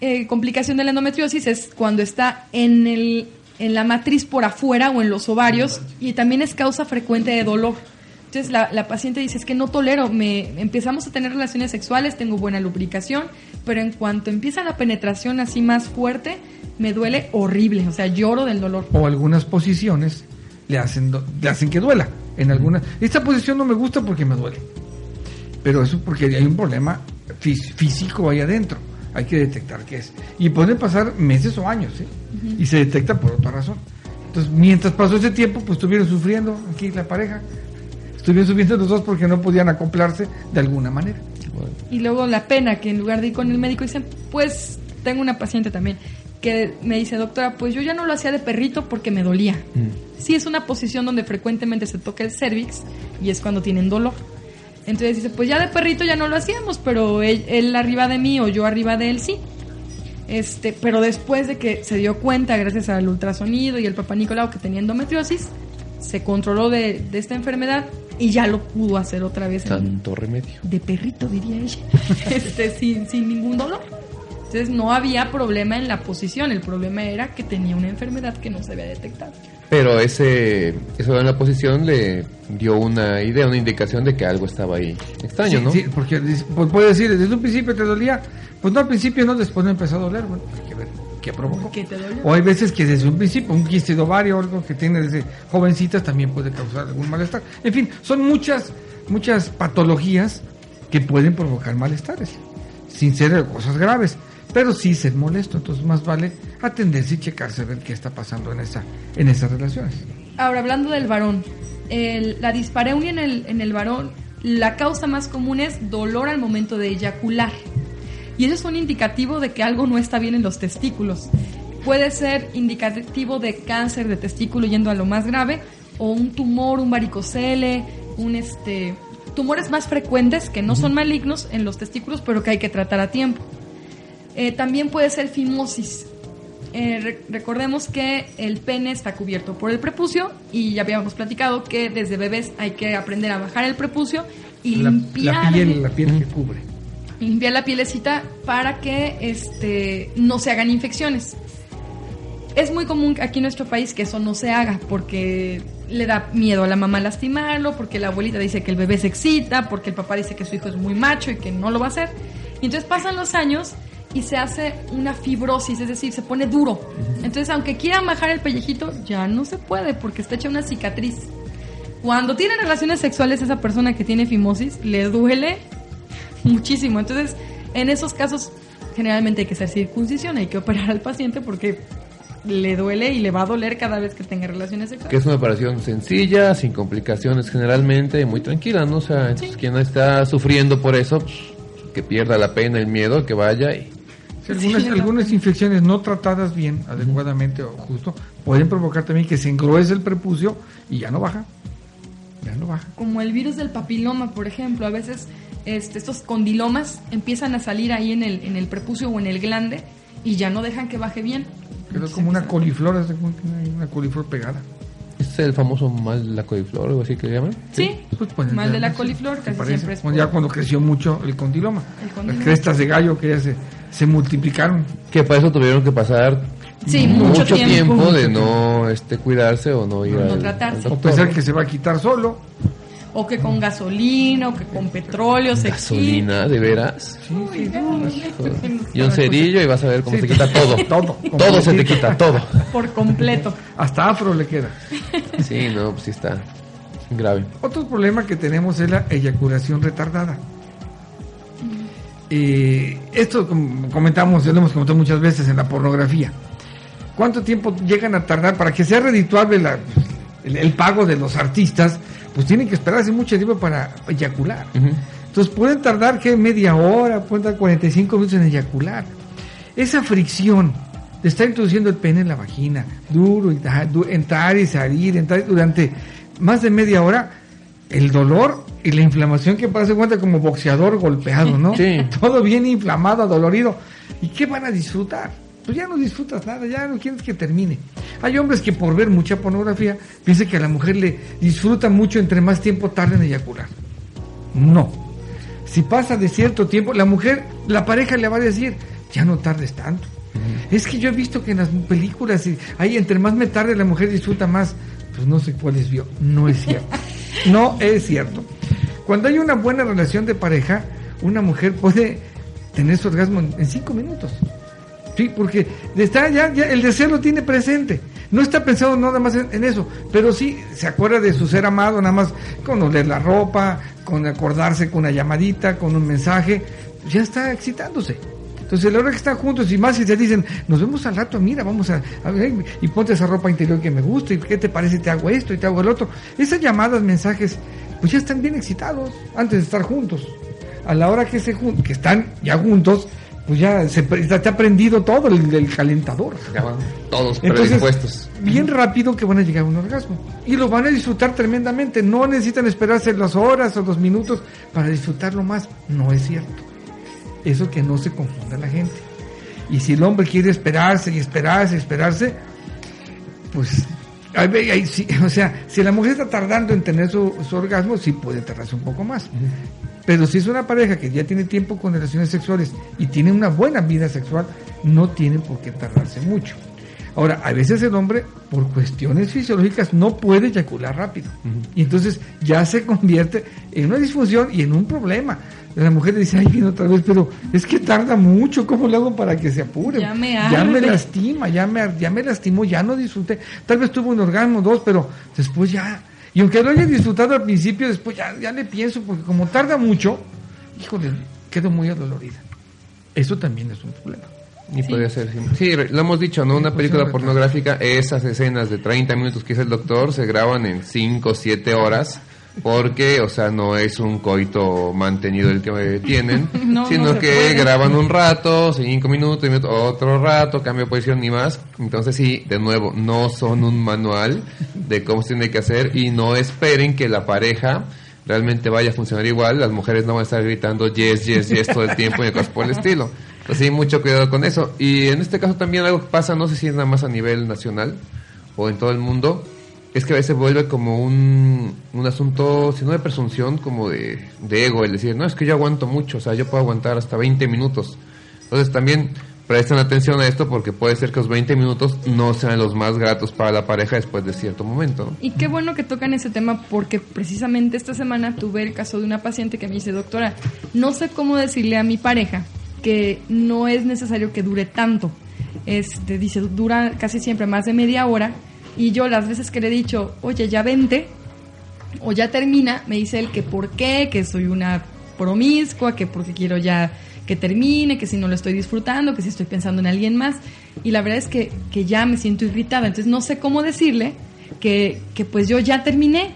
eh, complicación de la endometriosis es cuando está en, el, en la matriz por afuera o en los ovarios y también es causa frecuente de dolor. Entonces la, la paciente dice, es que no tolero, me, empezamos a tener relaciones sexuales, tengo buena lubricación, pero en cuanto empieza la penetración así más fuerte, me duele horrible, o sea, lloro del dolor. o algunas posiciones le hacen le hacen que duela en alguna esta posición no me gusta porque me duele pero eso porque hay un problema fí- físico ahí adentro hay que detectar qué es. Y pueden pasar meses o años ¿eh? y se detecta por otra razón. Entonces mientras pasó ese tiempo pues estuvieron sufriendo aquí la pareja. Estuvieron sufriendo los dos porque no podían acoplarse de alguna manera. Y luego la pena que en lugar de ir con el médico dicen, pues tengo una paciente también que me dice, doctora, pues yo ya no lo hacía de perrito porque me dolía. Sí, es una posición donde frecuentemente se toca el cervix y es cuando tienen dolor. Entonces dice, pues ya de perrito ya no lo hacíamos, pero él, él arriba de mí o yo arriba de él sí. Este, pero después de que se dio cuenta, gracias al ultrasonido y el papá Nicolau que tenía endometriosis, se controló de, de esta enfermedad y ya lo pudo hacer otra vez en, Tanto remedio. de perrito, diría ella, [LAUGHS] este, sin, sin ningún dolor. Entonces no había problema en la posición, el problema era que tenía una enfermedad que no se había detectado. Pero ese, eso en la posición le dio una idea, una indicación de que algo estaba ahí extraño, Sí, ¿no? sí, porque pues puede decir, desde un principio te dolía. Pues no, al principio no, después no empezó a doler. Bueno, hay que ver qué provocó. ¿Qué te dolió? O hay veces que desde un principio, un quiste de ovario o algo que tiene desde jovencitas también puede causar algún malestar. En fin, son muchas, muchas patologías que pueden provocar malestares, sin ser cosas graves, pero sí ser molesto. Entonces más vale atenderse y checarse a ver qué está pasando en, esa, en esas relaciones. Ahora, hablando del varón, el- la dispareunia en el, en el varón, la causa más común es dolor al momento de eyacular. Y eso es un indicativo de que algo no está bien en los testículos. Puede ser indicativo de cáncer de testículo yendo a lo más grave, o un tumor, un varicocele, un este tumores más frecuentes que no son malignos en los testículos, pero que hay que tratar a tiempo. Eh, también puede ser fimosis. Eh, re- recordemos que el pene está cubierto por el prepucio y ya habíamos platicado que desde bebés hay que aprender a bajar el prepucio y La, limpiar, la piel, el- la piel que cubre. limpiar la pielecita para que este, no se hagan infecciones. Es muy común aquí en nuestro país que eso no se haga porque le da miedo a la mamá lastimarlo, porque la abuelita dice que el bebé se excita, porque el papá dice que su hijo es muy macho y que no lo va a hacer. Y entonces pasan los años y se hace una fibrosis, es decir, se pone duro. Entonces, aunque quieran bajar el pellejito, ya no se puede porque está hecha una cicatriz. Cuando tiene relaciones sexuales esa persona que tiene fimosis, le duele muchísimo. Entonces, en esos casos, generalmente hay que hacer circuncisión, hay que operar al paciente porque le duele y le va a doler cada vez que tenga relaciones Que sexuales. es una operación sencilla, sin complicaciones generalmente, muy tranquila, ¿no? O sea, entonces, quien está sufriendo por eso, pues, que pierda la pena, el miedo, que vaya y... Sí, algunas, Sí, algunas infecciones no tratadas bien, adecuadamente o justo, pueden provocar también que se engruese el prepucio y ya no baja. Ya no baja. Como el virus del papiloma, por ejemplo, a veces este, estos condilomas empiezan a salir ahí en el, en el prepucio o en el glande y ya no dejan que baje bien. Quedó como una coliflor, una coliflor pegada. ¿Es el famoso mal de la coliflor o algo así que le llaman? Sí, Pues, pues, mal de la sí, coliflor, casi siempre es Bueno, por- ya cuando creció mucho el condiloma. El Las condiloma. crestas de gallo que ya se, se multiplicaron. Que para eso tuvieron que pasar Sí, mucho tiempo. tiempo de no este, cuidarse o no ir No al, tratarse. al O pensar que se va a quitar solo. O que con gasolina, o que con petróleo se Gasolina, ¿de veras? Sí, sí, sí. Y un cerillo y vas a ver cómo Sí. se quita todo. Todo. Todo se te quita, todo. por completo. Hasta afro le queda. Sí, no, pues sí está grave. Otro problema que tenemos es la eyaculación retardada. Eh, esto comentamos, ya lo hemos comentado muchas veces en la pornografía. ¿Cuánto tiempo llegan a tardar para que sea redituable la- el, el pago de los artistas? pues tienen que esperarse mucho tiempo para eyacular. Entonces pueden tardar que media hora, pueden tardar 45 minutos en eyacular. Esa fricción de estar introduciendo el pene en la vagina, duro, y entrar y salir, entrar durante más de media hora, el dolor y la inflamación que pasa cuenta como boxeador golpeado, ¿no? Sí. [LAUGHS] Todo bien inflamado, dolorido. ¿Y qué van a disfrutar? Pues ya no disfrutas nada, ya no quieres que termine. Hay hombres que por ver mucha pornografía piensan que a la mujer le disfruta mucho entre más tiempo tarda en eyacular. No. Si pasa de cierto tiempo, la mujer, la pareja le va a decir, ya no tardes tanto. Es que yo he visto que en las películas, y ahí entre más me tarde la mujer disfruta más. Pues no sé cuáles vio. No es cierto. [LAUGHS] No es cierto. Cuando hay una buena relación de pareja, una mujer puede tener su orgasmo en, cinco minutos. Sí, porque está ya, ya el deseo lo tiene presente. No está pensado nada más en, eso, pero sí se acuerda de su ser amado, nada más con oler la ropa, con acordarse con una llamadita, con un mensaje, ya está excitándose. Entonces, a la hora que están juntos y más si se dicen, nos vemos al rato, mira, vamos a, y ponte esa ropa interior que me gusta, y qué te parece, te hago esto y te hago el otro. Esas llamadas, mensajes, pues ya están bien excitados antes de estar juntos. A la hora que se que están ya juntos, pues ya se, ha prendido todo el, el calentador. Ya van todos Entonces, predispuestos. bien rápido que van a llegar a un orgasmo. Y lo van a disfrutar tremendamente. No necesitan esperarse las horas o los minutos para disfrutarlo más. No es cierto. Eso que no se confunda la gente. Y si el hombre quiere esperarse y esperarse y esperarse, pues, ahí ve- ahí sí, [LAUGHS] o sea, si la mujer está tardando en tener su, su orgasmo, sí puede tardarse un poco más. Pero si es una pareja que ya tiene tiempo con relaciones sexuales y tiene una buena vida sexual, no tiene por qué tardarse mucho. Ahora, a veces el hombre, por cuestiones fisiológicas, no puede eyacular rápido. Y entonces ya se convierte en una disfunción y en un problema. La mujer le dice, ay, viene otra vez, pero es que tarda mucho, ¿cómo lo hago para que se apure? Ya me ya me arde. lastima, ya me, ya me lastimó, ya no disfruté. Tal vez tuvo un orgasmo, dos, pero después ya. Y aunque lo haya disfrutado al principio, después ya, ya le pienso, porque como tarda mucho, híjole, quedo muy adolorida. Eso también es un problema. Y podría ser, sí. Sí, lo hemos dicho, ¿no? Una Sí, película pues, pornográfica, esas escenas de 30 minutos que hizo el doctor se graban en 5 o 7 horas. Porque, o sea, no es un coito mantenido el que tienen, [LAUGHS] No, sino no que puede. graban un rato, 5 minutos, y otro rato, cambio de posición ni más. Entonces, sí, de nuevo, no son un manual de cómo se tiene que hacer y no esperen que la pareja realmente vaya a funcionar igual. Las mujeres no van a estar gritando yes, yes, yes todo el tiempo y cosas por el estilo. Entonces, sí, mucho cuidado con eso. Y en este caso también algo que pasa, no sé si es nada más a nivel nacional o en todo el mundo, es que a veces vuelve como un, un asunto, si no de presunción, como de, de ego, el decir, no, es que yo aguanto mucho, o sea, yo puedo aguantar hasta 20 minutos. Entonces también presten atención a esto porque puede ser que los 20 minutos no sean los más gratos para la pareja después de cierto momento. Y qué bueno que tocan ese tema porque precisamente esta semana tuve el caso de una paciente que me dice, doctora, no sé cómo decirle a mi pareja que no es necesario que dure tanto. Este, dice, dura casi siempre más de media hora y yo las veces que le he dicho, oye, ya vente o ya termina, me dice él que por qué, que soy una promiscua, que porque quiero ya que termine, que si no lo estoy disfrutando, que si estoy pensando en alguien más. Y la verdad es que, que ya me siento irritada, entonces no sé cómo decirle que, que pues yo ya terminé.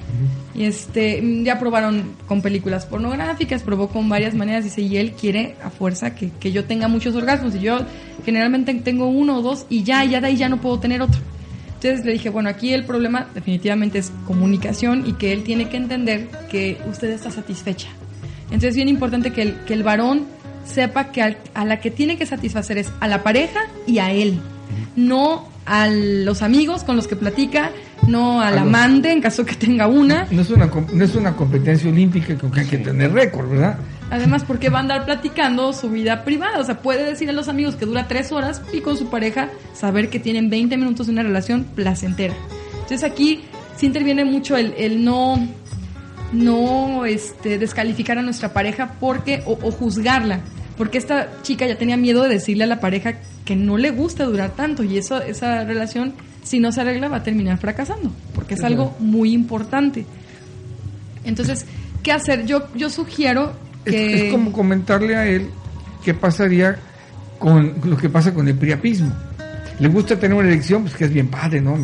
Y este, ya probaron con películas pornográficas, probó con varias maneras, dice, y él quiere a fuerza que, que yo tenga muchos orgasmos. Y yo generalmente tengo uno o dos y ya, ya de ahí ya no puedo tener otro. Entonces le dije, bueno, aquí el problema definitivamente es comunicación y que él tiene que entender que usted está satisfecha. Entonces es bien importante que el, que el varón sepa que al- a la que tiene que satisfacer es a la pareja y a él, no a los amigos con los que platica, no al amante en caso que tenga una. No es una, no es una competencia olímpica con que hay que tener récord, ¿verdad? Además, porque va a andar platicando su vida privada. O sea, puede decir a los amigos que dura tres horas y con su pareja saber que tienen 20 minutos de una relación placentera. Entonces aquí sí interviene mucho el, el no, no este, descalificar a nuestra pareja porque o, o juzgarla. Porque esta chica ya tenía miedo de decirle a la pareja que no le gusta durar tanto y eso, esa relación, si no se arregla, va a terminar fracasando. Porque es algo muy importante. Entonces, ¿qué hacer? Yo, yo sugiero que... es como comentarle a él qué pasaría con lo que pasa con el priapismo. Le gusta tener una erección, pues que es bien padre, ¿no?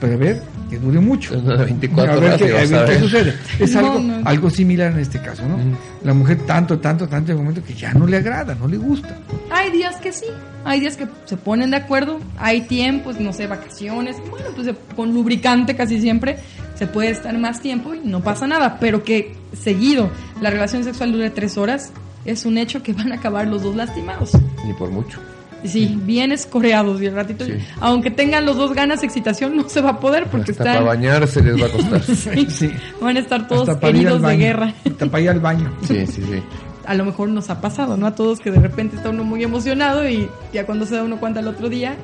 Pero a ver, que dure mucho. Una de 24 a ver, horas qué, y a vas ver a qué ver. sucede. Es No, algo, no. algo similar en este caso, ¿no? La mujer tanto, tanto, tanto, un momento que ya no le agrada, no le gusta. Hay días que sí, hay días que se ponen de acuerdo, hay tiempos, no sé, vacaciones, bueno, pues con lubricante casi siempre se puede estar más tiempo y no pasa nada, pero que seguido la relación sexual dure tres horas es un hecho que van a acabar los dos lastimados. Ni por mucho. Y Sí, bien escoreados y el ratito, Sí. aunque tengan los dos ganas de excitación, no se va a poder porque Hasta para están, bañarse les va a costar. [LAUGHS] sí, Sí. van a estar todos para heridos de guerra. Hasta para ir al baño. [LAUGHS] Sí, sí, sí. a lo mejor nos ha pasado, ¿no? A todos que de repente está uno muy emocionado y ya cuando se da uno cuenta el otro día,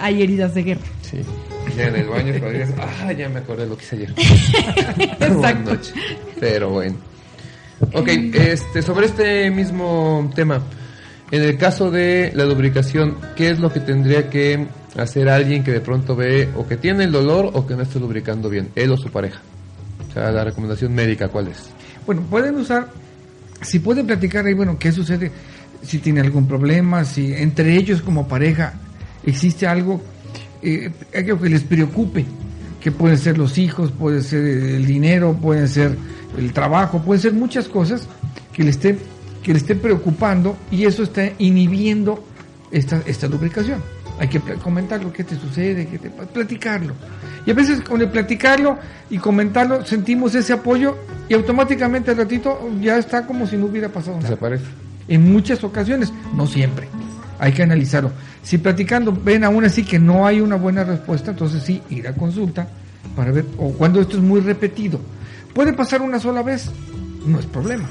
hay heridas de guerra. Sí. [LAUGHS] Ya en el baño, digas, ah, ya me acordé de lo que hice ayer. [LAUGHS] Exacto. Pero bueno. Ok, este, sobre este mismo tema, en el caso de la lubricación, ¿qué es lo que tendría que hacer alguien que de pronto ve o que tiene el dolor o que no está lubricando bien, él o su pareja? O sea, la recomendación médica, ¿cuál es? Bueno, pueden usar, si pueden platicar ahí, bueno, qué sucede, si tiene algún problema, si entre ellos como pareja existe algo, eh, algo que les preocupe, que pueden ser los hijos, puede ser el dinero, pueden ser el trabajo, pueden ser muchas cosas que le esté, que le esté preocupando y eso está inhibiendo esta, esta lubricación. Hay que comentar lo que te sucede, que te, platicarlo. Y a veces con el platicarlo y comentarlo sentimos ese apoyo y automáticamente al ratito ya está como si no hubiera pasado nada. Desaparece. En muchas ocasiones, no siempre. Hay que analizarlo. Si platicando ven aún así que no hay una buena respuesta, entonces sí, ir a consulta para ver, o cuando esto es muy repetido. Puede pasar una sola vez, no es problema.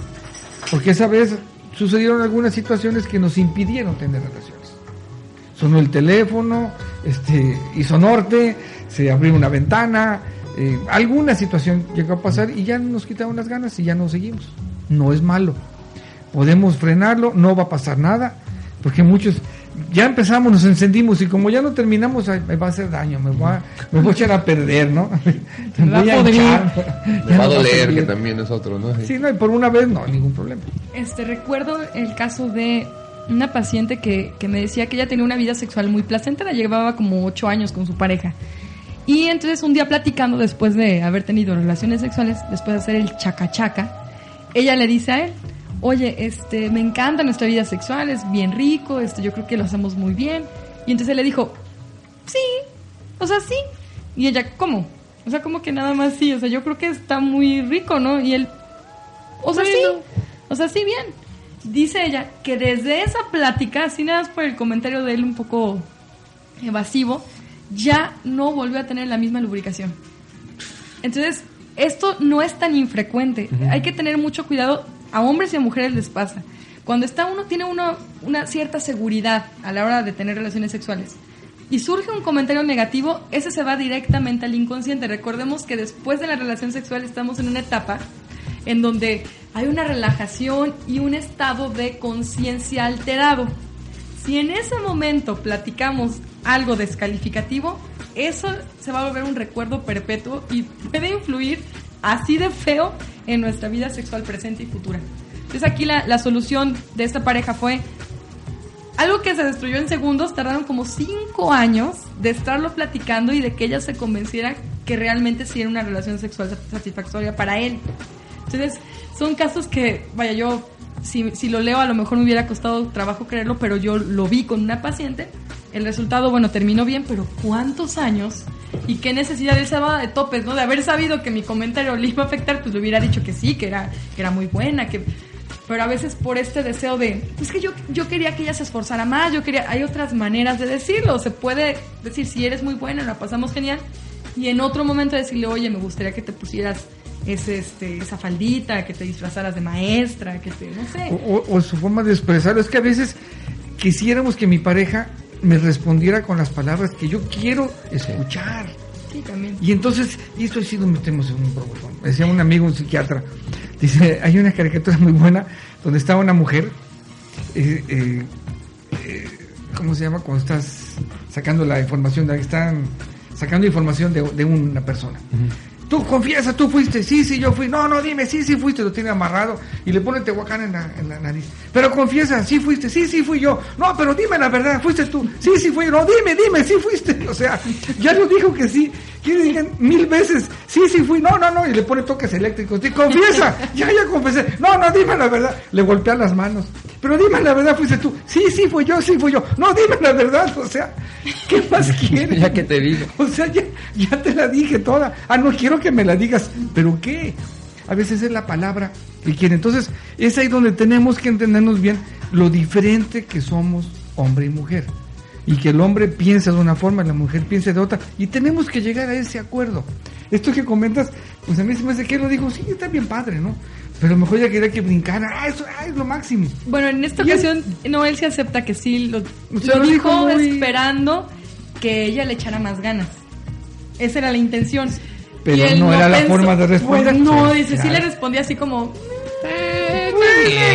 Porque esa vez sucedieron algunas situaciones que nos impidieron tener relaciones. Sonó el teléfono, este, hizo norte, se abrió una ventana, eh, alguna situación llegó a pasar y ya nos quitaron las ganas y ya no seguimos. No es malo. Podemos frenarlo, no va a pasar nada, porque muchos ya empezamos, nos encendimos y como ya no terminamos, ay, me va a hacer daño, me voy a, me voy a echar a perder, ¿no? [LAUGHS] Me va a voy a [LAUGHS] Ya va a doler, que también es otro, ¿no? Sí. Sí, no, y por una vez no, ningún problema. Este, recuerdo el caso de una paciente que, que me decía que ella tenía una vida sexual muy placentera, llevaba como ocho años con su pareja. Y entonces un día platicando después de haber tenido relaciones sexuales, después de hacer el chaca-chaca, ella le dice a él, oye, este, me encanta nuestra vida sexual, es bien rico, este, yo creo que lo hacemos muy bien. Y entonces él le dijo, sí, o sea, sí. Y ella, ¿cómo? O sea, como que nada más sí, o sea, yo creo que está muy rico, ¿no? Y él, o sea, sí, o sea, sí, bien. Dice ella que desde esa plática, así nada más por el comentario de él un poco evasivo, ya no volvió a tener la misma lubricación. Entonces, esto no es tan infrecuente. Hay que tener mucho cuidado. A hombres y a mujeres les pasa. Cuando está uno tiene una cierta seguridad a la hora de tener relaciones sexuales y surge un comentario negativo, ese se va directamente al inconsciente. Recordemos que después de la relación sexual estamos en una etapa en donde hay una relajación y un estado de conciencia alterado. Si en ese momento platicamos algo descalificativo, eso se va a volver un recuerdo perpetuo y puede influir así de feo en nuestra vida sexual presente y futura. Entonces aquí la, la solución de esta pareja fue algo que se destruyó en segundos, tardaron como cinco años de estarlo platicando y de que ella se convenciera que realmente sí era una relación sexual satisfactoria para él. Entonces, son casos que, vaya, yo, si, si lo leo, a lo mejor me hubiera costado trabajo creerlo, pero yo lo vi con una paciente. El resultado, bueno, terminó bien, pero ¿cuántos años? Y qué necesidad él se va de topes, ¿no? De haber sabido que mi comentario le iba a afectar, pues le hubiera dicho que sí, que era, que era muy buena, que pero a veces por este deseo de, es que yo, yo quería que ella se esforzara más, yo quería, hay otras maneras de decirlo, se puede decir, si eres muy buena, la pasamos genial, y en otro momento decirle, oye, me gustaría que te pusieras ese, este, esa faldita, que te disfrazaras de maestra, que te, no sé. O, o- o su forma de expresarlo. Es que a veces quisiéramos que mi pareja me respondiera con las palabras que yo quiero escuchar. Sí, también. Y entonces, y esto sí nos metemos en un problema. Decía un amigo, un psiquiatra, dice, hay una caricatura muy buena donde está una mujer, eh, eh, eh, ¿cómo se llama? Cuando estás sacando la información, de, están sacando información de, de una persona. Tú confiesa, tú fuiste, sí, sí, yo fui, no, no, dime, sí, sí fuiste, lo tiene amarrado y le pone tehuacán en la, en la nariz. Pero confiesa, sí fuiste, sí, sí fui yo, no, pero dime la verdad, fuiste tú, sí, sí fui no, dime, dime, sí fuiste, [LAUGHS] o sea, ya lo dijo que sí, quiere decir mil veces, sí, sí fui, no, no, no, y le pone toques eléctricos, sí, confiesa, ya, ya confesé, no, no, dime la verdad, le golpea las manos, pero dime la verdad, fuiste tú, sí, sí fui yo, sí fui yo, no, dime la verdad, o sea, ¿qué más [LAUGHS] quieres? ya que te digo. O sea, ya, ya te la dije toda. Ah, no quiero que me la digas. ¿Pero qué? A veces es la palabra que quiere. Entonces, es ahí donde tenemos que entendernos bien lo diferente que somos hombre y mujer. Y que el hombre piensa de una forma y la mujer piensa de otra. Y tenemos que llegar a ese acuerdo. Esto que comentas, pues a mí se me hace que lo digo, sí, está bien padre, ¿no? Pero mejor ya quería que brincara. Ah, eso ah, es lo máximo. Bueno, en esta él- ocasión, él se acepta que sí, lo, dijo dijo muy- esperando que ella le echara más ganas. Esa era la intención. Pero él no era la forma de responder. Pues no, dice, sí le respondía así como...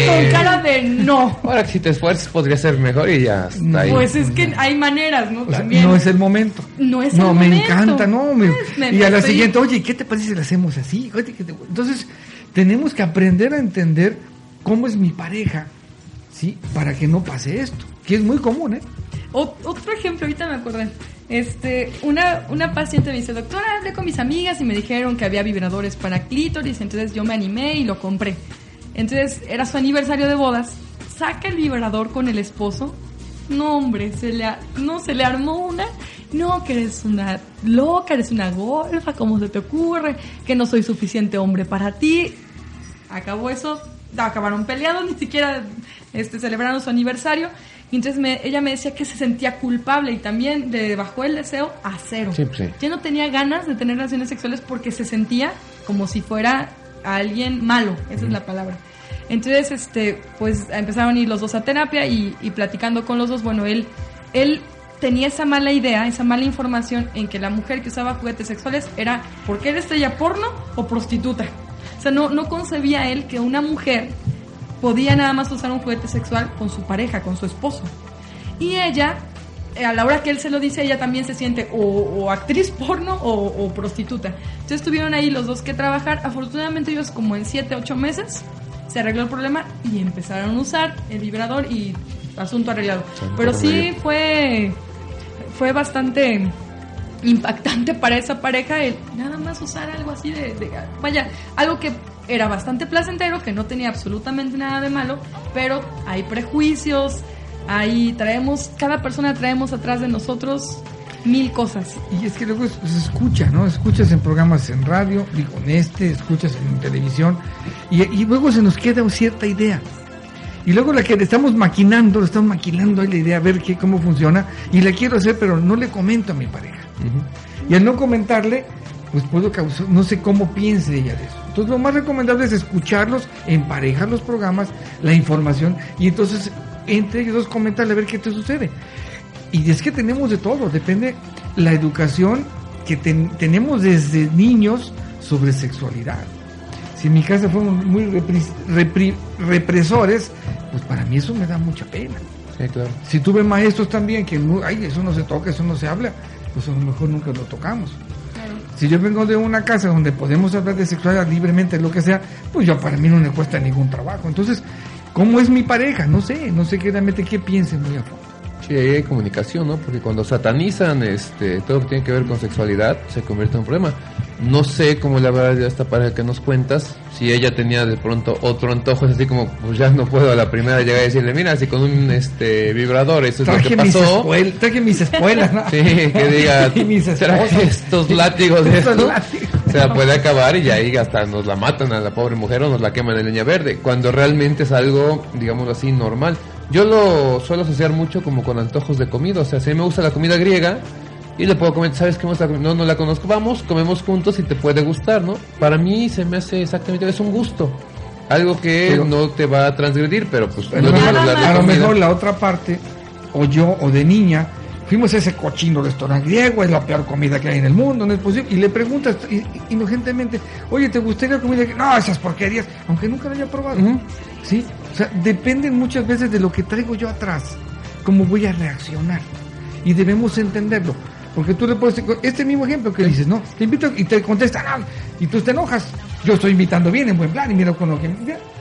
Con cara de no. Ahora que si te esfuerzas podría ser mejor y ya está ahí. Pues es que hay maneras, ¿no? También. no es el momento. No es No, el me momento. encanta, no. me- Pues, me- y a la estoy- siguiente, oye, ¿qué te parece si lo hacemos así? Oye, ¿qué te- Entonces, tenemos que aprender a entender cómo es mi pareja, ¿sí? Para que no pase esto, que es muy común, ¿eh? Ot- Otro ejemplo, ahorita me acordé. Este, una, una paciente me dice, doctora, hablé con mis amigas y me dijeron que había vibradores para clítoris, entonces yo me animé y lo compré. Entonces era su aniversario de bodas, saca el vibrador con el esposo. No, hombre, se le, a- no, se le armó una. No, que eres una loca, eres una golfa, ¿cómo se te ocurre? Que no soy suficiente hombre para ti. Acabó eso, acabaron peleados, ni siquiera este, celebraron su aniversario. Y entonces me- ella me decía que se sentía culpable y también le bajó el deseo a cero. Sí, pues sí. Ya no tenía ganas de tener relaciones sexuales porque se sentía como si fuera alguien malo, esa es la palabra. Entonces, este, pues empezaron a ir los dos a terapia y, y platicando con los dos, bueno, él, él tenía esa mala idea, esa mala información en que la mujer que usaba juguetes sexuales era porque era estrella porno o prostituta. O sea, no, no concebía él que una mujer podía nada más usar un juguete sexual con su pareja, con su esposo. Y ella, a la hora que él se lo dice, ella también se siente o, o actriz porno o, o prostituta. Entonces tuvieron ahí los dos que trabajar. Afortunadamente ellos como en 7, 8 meses se arregló el problema y empezaron a usar el vibrador y asunto arreglado. Pero sí fue, fue bastante impactante [LAUGHS] para esa pareja el nada más usar algo así de, de- vaya, algo que era bastante placentero, que no tenía absolutamente nada de malo, pero hay prejuicios, ahí traemos, cada persona traemos atrás de nosotros mil cosas. Y es que luego se escucha, ¿no? Escuchas en programas en radio, digo, en este, escuchas en televisión, y, y luego se nos queda cierta idea. Y luego la que le estamos maquinando, le estamos maquinando ahí la idea, a ver qué, cómo funciona, y la quiero hacer, pero no le comento a mi pareja. Y al no comentarle, pues puedo causar, no sé cómo piense ella de eso. Entonces lo más recomendable es escucharlos, emparejar los programas, la información, y entonces entre ellos dos comentarle a ver qué te sucede. Y es que tenemos de todo, depende la educación que ten- tenemos desde niños sobre sexualidad. Si en mi casa fuimos muy repris- repri- represores, pues para mí eso me da mucha pena. Sí, claro. Si tuve maestros también que, ay, eso no se toca, eso no se habla, pues a lo mejor nunca lo tocamos. Si yo vengo de una casa donde podemos hablar de sexualidad libremente, lo que sea, pues ya para mí no me cuesta ningún trabajo. Entonces, ¿cómo es mi pareja? No sé, no sé qué realmente qué piensen muy a fondo. Sí, ahí hay comunicación, ¿no? Porque cuando satanizan este, todo lo que tiene que ver con sexualidad, se convierte en un problema. No sé cómo la verdad de esta pareja que nos cuentas, si ella tenía de pronto otro antojo, es así como, pues ya no puedo a la primera llegar y decirle, mira, si con un este vibrador, eso es lo que mis, pasó. espuel- traje mis espuelas, ¿no? [LAUGHS] Sí, que diga, [LAUGHS] mis estos látigos de Estos esto, látigos. Se la puede acabar y ya ahí hasta nos la matan a la pobre mujer o nos la queman en leña verde, cuando realmente es algo, digamos así, normal. Yo lo suelo asociar mucho como con antojos de comida, o sea, si a mí me gusta la comida griega y le puedo comentar, ¿sabes qué? No, no la conozco, vamos, comemos juntos y te puede gustar, ¿no? Para mí se me hace exactamente, es un gusto. Algo que Pero- no te va a transgredir, pero pues Pero no es a, lo mejor la otra parte, o yo o de niña, fuimos a ese cochino restaurante griego, es la peor comida que hay en el mundo, no es posible. Y le preguntas inocentemente, oye, ¿te gustaría comida? griega?" No, esas porquerías, aunque nunca lo haya probado. ¿Sí? O sea, dependen muchas veces de lo que traigo yo atrás, cómo voy a reaccionar. Y debemos entenderlo. Porque tú le puedes decir, este mismo ejemplo que dices, ¿no? Te invito y te contesta, no, y tú te enojas. Yo estoy invitando bien, en buen plan, y mira con lo que...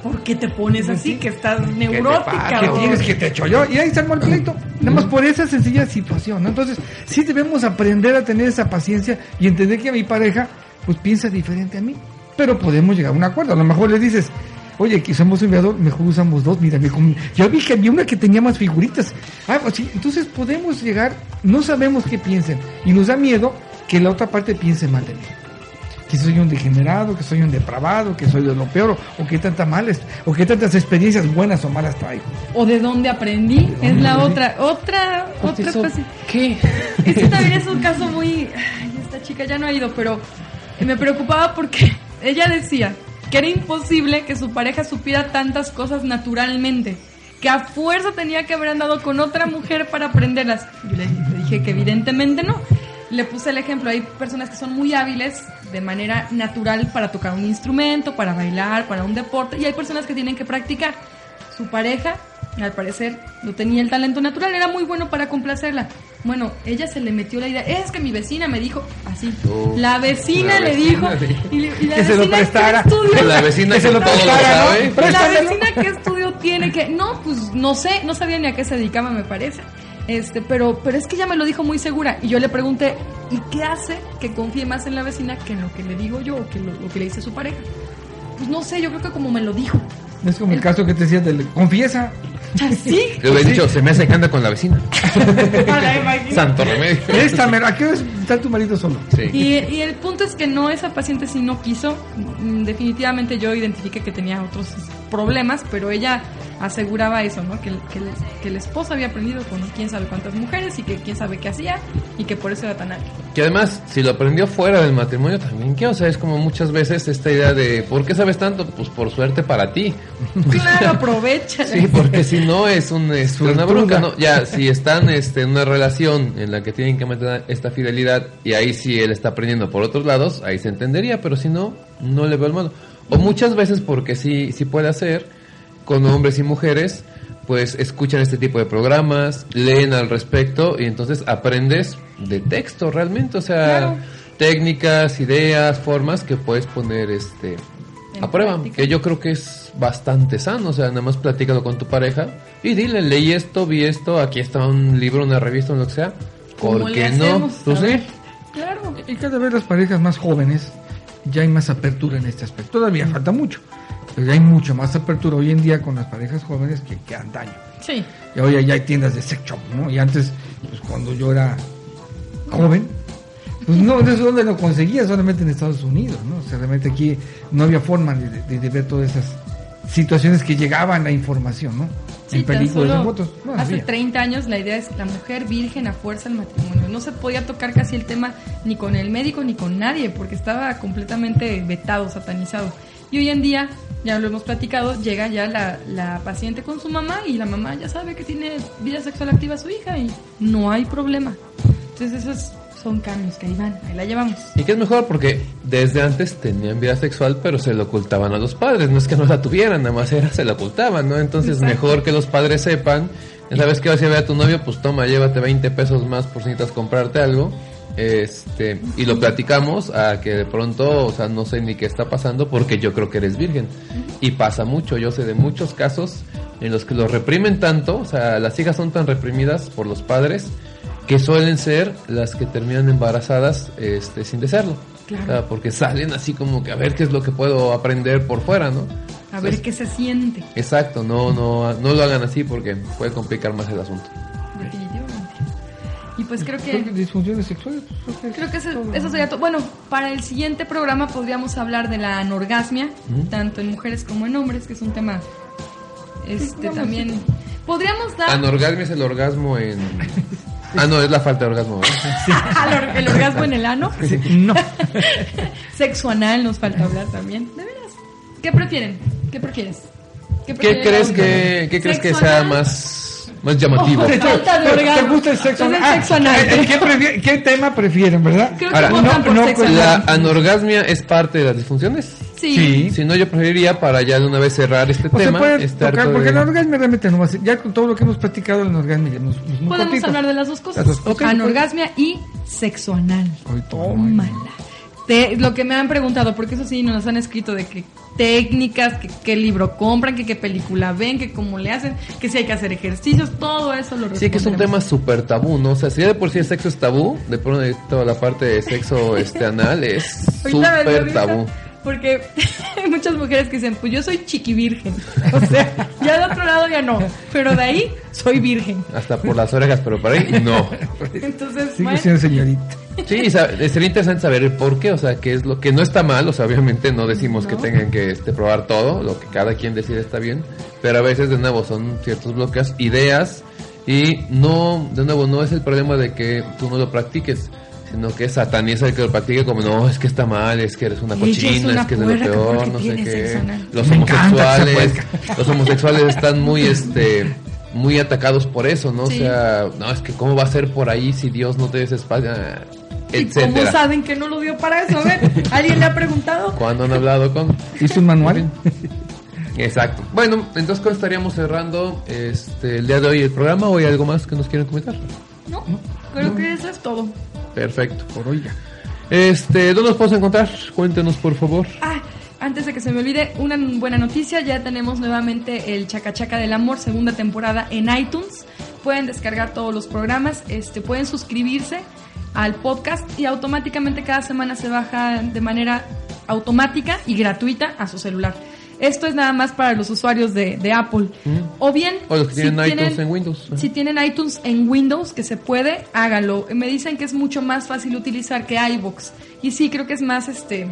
¿Por qué te pones así? Que estás neurótica. ¿Qué tienes que te echo yo? Y ahí se armó el pleito. Nada más por esa sencilla situación, ¿no? Entonces, sí debemos aprender a tener esa paciencia y entender que mi pareja, pues piensa diferente a mí. Pero podemos llegar a un acuerdo. A lo mejor le dices, oye, que usamos un enviador, mejor usamos dos. Mira, yo vi que había una que tenía más figuritas. Ah, pues sí, entonces podemos llegar, no sabemos qué piensen. Y nos da miedo que la otra parte piense mal de mí que soy un degenerado, que soy un depravado, que soy de lo peor, o que tantas malas, o que tantas experiencias buenas o malas traigo. O de dónde aprendí. Es la otra, otra, otra Eso, cosa. ¿Qué? Este también es un caso muy... Ay, esta chica ya no ha ido, pero me preocupaba porque [LAUGHS] ella decía que era imposible que su pareja supiera tantas cosas naturalmente. Que a fuerza tenía que haber andado con otra mujer para aprenderlas. Yo le dije que evidentemente no. Le puse el ejemplo, hay personas que son muy hábiles de manera natural para tocar un instrumento, para bailar, para un deporte, y hay personas que tienen que practicar. Su pareja, al parecer, no tenía el talento natural, era muy bueno para complacerla. Bueno, ella se le metió la idea, es que mi vecina me dijo así. Oh, la vecina la le vecina dijo, dijo. y, le- y la Que se lo vecina prestara. ¿qué estudio? La vecina Que se que lo prestara, ¿no? La vecina qué estudio tiene que no, pues no sé, no sabía ni a qué se dedicaba, me parece. Este, pero pero es que ella me lo dijo muy segura y yo le pregunté, ¿y qué hace que confíe más en la vecina que en lo que le digo yo o que lo, lo que le dice su pareja? Pues no sé, yo creo que como me lo dijo. Es como el caso que te decía del confiesa. Así. Le [LAUGHS] hubiera dicho, se me hace que anda con la vecina. [LAUGHS] [LAUGHS] Santo remedio. Préstamelo, ¿a qué está tu marido solo? Sí. Y, y el punto es que no, esa paciente sí no quiso. Mm, Definitivamente yo identifiqué que tenía otros problemas, pero ella aseguraba eso, ¿no? Que, el- que, el, que el esposo había aprendido con quién sabe cuántas mujeres y que quién sabe qué hacía y que por eso era tan hábil. Que además, si lo aprendió fuera del matrimonio también, que o sea, es como muchas veces esta idea de, ¿por qué sabes tanto? Pues por suerte para ti. Claro, [LAUGHS] aprovecha. Sí, porque si no es, un, es una bronca, ¿no? Ya, si están este, en una relación en la que tienen que mantener esta fidelidad y ahí sí él está aprendiendo por otros lados, ahí se entendería, pero si no, no le veo el malo. O muchas veces porque sí, sí puede hacer, con hombres y mujeres, pues escuchan este tipo de programas, leen al respecto y entonces aprendes de texto realmente, o sea, Claro. técnicas, ideas, formas que puedes poner este En a prueba, práctica. que yo creo que es bastante sano, o sea, nada más platícalo con tu pareja y dile, leí esto, vi esto, aquí está un libro, una revista, lo que sea, ¿Cómo ¿por le qué no? A sí. Claro. Y cada vez las parejas más jóvenes ya hay más apertura en este aspecto. Todavía falta mucho, pero ya hay mucho más apertura hoy en día con las parejas jóvenes que, que antaño. Sí. Y hoy ya hay tiendas de sex shop, ¿no? Y antes, pues cuando yo era joven, pues no, no sé dónde lo conseguía, solamente en Estados Unidos, ¿no? O sea, realmente aquí no había forma de, de- de ver todas esas situaciones que llegaban la información, ¿no? Sí, en películas, en fotos. No hace había. 30 años la idea es la mujer virgen a fuerza al matrimonio. No se podía tocar casi el tema ni con el médico ni con nadie porque estaba completamente vetado, satanizado. Y hoy en día, ya lo hemos platicado, llega ya la, la paciente con su mamá y la mamá ya sabe que tiene vida sexual activa su hija y no hay problema. Entonces esos son cambios que ahí van, ahí la llevamos. Y que es mejor porque desde antes tenían vida sexual, pero se lo ocultaban a los padres. No es que no la tuvieran, nada más era, se la ocultaban, ¿no? Entonces, Exacto. mejor que los padres sepan. Sabes que vas a ver a tu novio, pues toma, llévate 20 pesos más por si necesitas comprarte algo. Este, y lo platicamos a que de pronto, o sea, no sé ni qué está pasando porque yo creo que eres virgen. Y pasa mucho, yo sé de muchos casos en los que los reprimen tanto, o sea, las hijas son tan reprimidas por los padres que suelen ser las que terminan embarazadas este, sin desearlo. Claro. O sea, porque salen así como que a ver qué es lo que puedo aprender por fuera, ¿no? A ver qué se siente, Exacto, no, no, no lo hagan así porque puede complicar más el asunto. Pues creo que... Creo que disfunciones sexuales. pues, creo que Creo que eso, todo. eso sería todo. Bueno, para el siguiente programa podríamos hablar de la anorgasmia, tanto en mujeres como en hombres, que es un tema este también. Podríamos dar Anorgasmia es el orgasmo en... [LAUGHS] Ah, no, es la falta de orgasmo. al [LAUGHS] or- el orgasmo en el ano. Sí, [LAUGHS] no. Sexo anal nos falta hablar también. De veras. ¿Qué prefieren? ¿Qué prefieres? ¿Qué prefieren? crees que, qué crees que ¿Sexo sea anal? más, más llamativo? De ¿Te- orgasmo. ¿Te gusta el sexo Ah, anal. ¿qué, tema prefieren, verdad? Creo que Ahora, no- sexo ¿La anorgasmia es parte de las disfunciones? Sí. Sí. Si no, yo preferiría para ya de una vez cerrar este O tema. puede tocar, arco porque el orgasmo realmente no va a ser, ya con todo lo que hemos platicado, el orgasmo ya nos, Podemos cortito. hablar de las dos cosas. Las dos cosas. Anorgasmia y sexo anal. Tómala. Te- lo que me han preguntado, porque eso sí nos han escrito de que técnicas, que qué libro compran, que qué película ven, que cómo le hacen, que si hay que hacer ejercicios, todo eso lo Sí, que es un tema súper tabú, ¿no? O sea, si ya de por sí el sexo es tabú, de pronto toda la parte de sexo este anal es [LAUGHS] súper tabú. Porque [LAUGHS] hay muchas mujeres que dicen, pues yo soy chiqui virgen. O sea, ya del otro lado ya no. Pero de ahí soy virgen. Hasta por las orejas, pero para ahí no. Entonces, Sigue bueno, siendo señorita. Sí, sería interesante saber el por qué, o sea, qué es lo que no está mal, o sea, obviamente no decimos que No. tengan que este, probar todo, lo que cada quien decide está bien, pero a veces de nuevo son ciertos bloques, ideas, y no, de nuevo, no es el problema de que tú no lo practiques, sino que sataniza el que lo practique como, no, es que está mal, es que eres una es cochina, una es que es de lo peor, no sé qué. Los Me homosexuales, [LAUGHS] los homosexuales están muy, este, muy atacados por eso, ¿no? Sí. O sea, no, es que cómo va a ser por ahí si Dios no te des espacio, ah, ¿y cómo etcétera. saben que no lo dio para eso? A ver, ¿alguien le ha preguntado? ¿Cuándo han hablado con? ¿Hizo un manual? [LAUGHS] Exacto. Bueno, entonces ¿cómo estaríamos cerrando este el día de hoy el programa o hay algo más que nos quieren comentar? No, creo que eso es todo. Perfecto. Por hoy ya. Este, ¿dónde nos podemos encontrar? Cuéntenos, por favor. Ah, antes de que se me olvide, una buena noticia, ya tenemos nuevamente el Chaca Chaca del Amor, segunda temporada en iTunes. Pueden descargar todos los programas, este, pueden suscribirse al podcast y automáticamente cada semana se baja de manera automática y gratuita a su celular. Esto es nada más para los usuarios de, de Apple. O bien, O los que si tienen iTunes en Windows. si tienen iTunes en Windows, que se puede, háganlo. Me dicen que es mucho más fácil utilizar que iBox. Y sí, creo que es más este.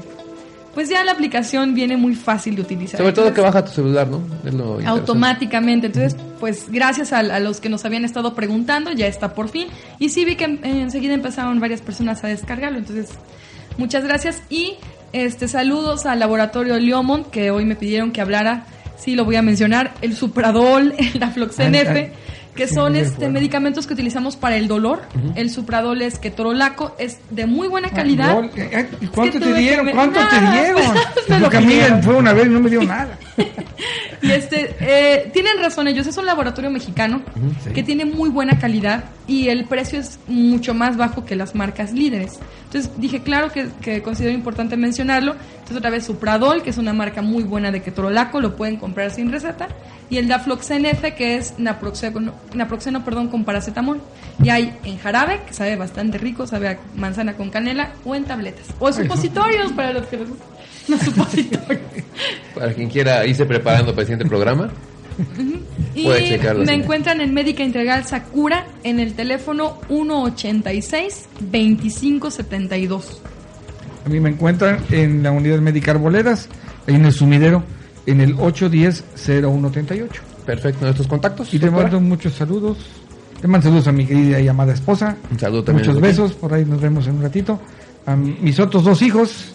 Pues ya la aplicación viene muy fácil de utilizar. Sobre todo que Entonces, baja tu celular, ¿no? Es lo automáticamente. Entonces, pues gracias a, a los que nos habían estado preguntando, ya está por fin. Y sí vi que en- enseguida empezaron varias personas a descargarlo. Entonces, muchas gracias. Y este saludos al laboratorio Leomont, que hoy me pidieron que hablara. Sí, lo voy a mencionar. El Supradol, [LAUGHS] F, ay. que Sí, son este bueno. medicamentos que utilizamos para el dolor. El Supradol es ketorolaco, es de muy buena calidad. Gol. Eh, eh, ¿y ¿Cuánto Es que te dieron? ¿Cuánto te dieron? pues, [LAUGHS] Porque a mí fue una vez y no me dio [LAUGHS] nada. Y este, eh, tienen razón ellos, es un laboratorio mexicano sí. que tiene muy buena calidad y el precio es mucho más bajo que las marcas líderes. Entonces dije, claro que, que considero importante mencionarlo. Entonces otra vez Supradol, que es una marca muy buena de ketorolaco, lo pueden comprar sin receta. Y el Dafloxen F, que es naproxeno, naproxeno perdón, con paracetamol. Y hay en jarabe, que sabe bastante rico, sabe a manzana con canela, o en tabletas. O en supositorios para los que les gustan los supositorios. [LAUGHS] Para quien quiera irse preparando para el siguiente programa. Y checarlo, me sí. encuentran en Médica Integral Sakura en el teléfono 186-2572. A mí me encuentran en la unidad médica Arboledas, ahí en el sumidero, en el 810-0138. Perfecto, nuestros contactos. Y te mando muchos saludos. Te mando saludos a mi querida y amada esposa. Un saludo también. Muchos besos, por ahí nos vemos en un ratito. A mis otros dos hijos,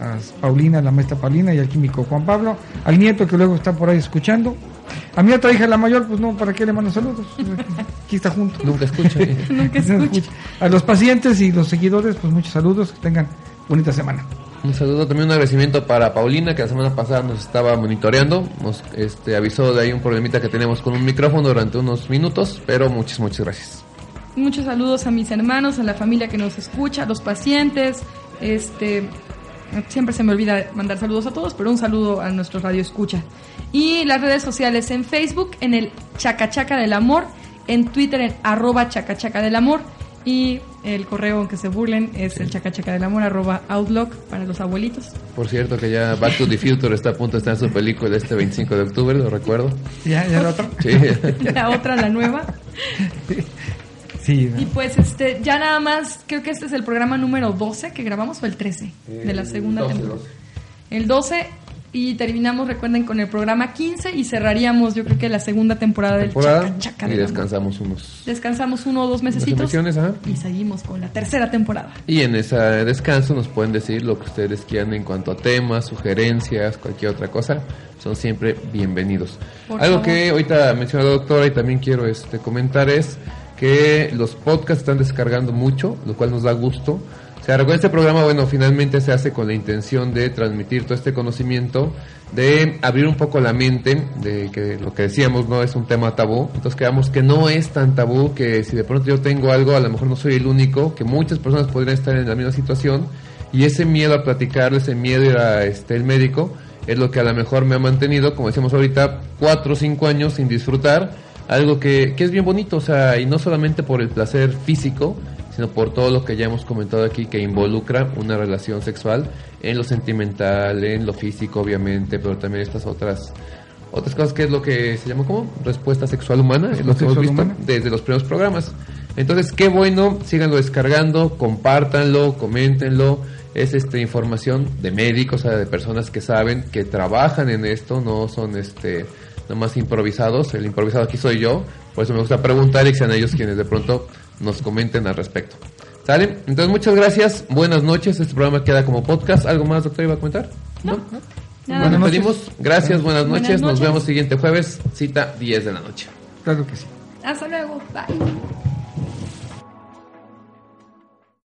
a Paulina, la maestra Paulina y al químico Juan Pablo. Al nieto que luego está por ahí escuchando. A mi otra hija, la mayor, pues no, ¿para qué le mando saludos? Aquí está junto. [LAUGHS] Nunca escucha. Nunca escucho. A los pacientes y los seguidores, pues muchos saludos. Que tengan bonita semana. Un saludo también, un agradecimiento para Paulina, que la semana pasada nos estaba monitoreando. Nos este, avisó de ahí un problemita que tenemos con un micrófono durante unos minutos, pero muchas, muchas gracias. Muchos saludos a mis hermanos, a la familia que nos escucha, a los pacientes. Este, siempre se me olvida mandar saludos a todos, pero un saludo a nuestro radio escucha. Y las redes sociales en Facebook, en el Chacachaca del Amor, en Twitter en arroba Chacachaca del Amor y el correo, aunque se burlen, es el chacachaca del amor arroba outlook para los abuelitos. Por cierto, que ya Back to the Future está a punto de estar en su película este 25 de octubre, lo recuerdo. ¿Ya, ya la otra? Sí. [LAUGHS] La otra, la nueva. Sí, [LAUGHS] Y pues este, ya nada más, creo que este es el programa número 12 que grabamos o el 13 de la segunda 12, temporada. 12. El 12 y terminamos, recuerden, con el programa 15 y cerraríamos yo creo que la segunda temporada del temporada Chaca Chaca y del descansamos unos Descansamos uno o dos mesecitos y seguimos con la tercera temporada. y en ese descanso nos pueden decir lo que ustedes quieran en cuanto a temas, sugerencias, cualquier otra cosa. Son siempre bienvenidos. Por Algo favor. que ahorita mencionó la doctora y también quiero este, comentar es que los podcasts están descargando mucho, lo cual nos da gusto. O sea, este programa, bueno, finalmente se hace con la intención de transmitir todo este conocimiento, de abrir un poco la mente, de que lo que decíamos no es un tema tabú. Entonces creamos que no es tan tabú, que si de pronto yo tengo algo, a lo mejor no soy el único, que muchas personas podrían estar en la misma situación Y ese miedo a platicar, ese miedo a este, el médico, es lo que a lo mejor me ha mantenido, como decíamos ahorita, cuatro o cinco años sin disfrutar algo que, que es bien bonito, o sea, y no solamente por el placer físico, sino por todo lo que ya hemos comentado aquí que involucra una relación sexual en lo sentimental, en lo físico, obviamente, pero también estas otras otras cosas que es lo que se llama como respuesta sexual humana, es lo que hemos visto humana. desde los primeros programas. Entonces, qué bueno, síganlo descargando, compártanlo, coméntenlo. Es este información de médicos, o sea, de personas que saben, que trabajan en esto, no son este nomás improvisados. El improvisado aquí soy yo, por eso me gusta preguntar y que sean ellos quienes de pronto nos comenten al respecto. ¿Sale? Entonces, muchas gracias, buenas noches. Este programa queda como podcast. ¿Algo más, doctor, iba a comentar? No, ¿No? nada Nos despedimos. Gracias, buenas Buenas noches. Nos noches. vemos siguiente jueves, cita 10 de la noche. Claro que sí. Hasta luego. Bye.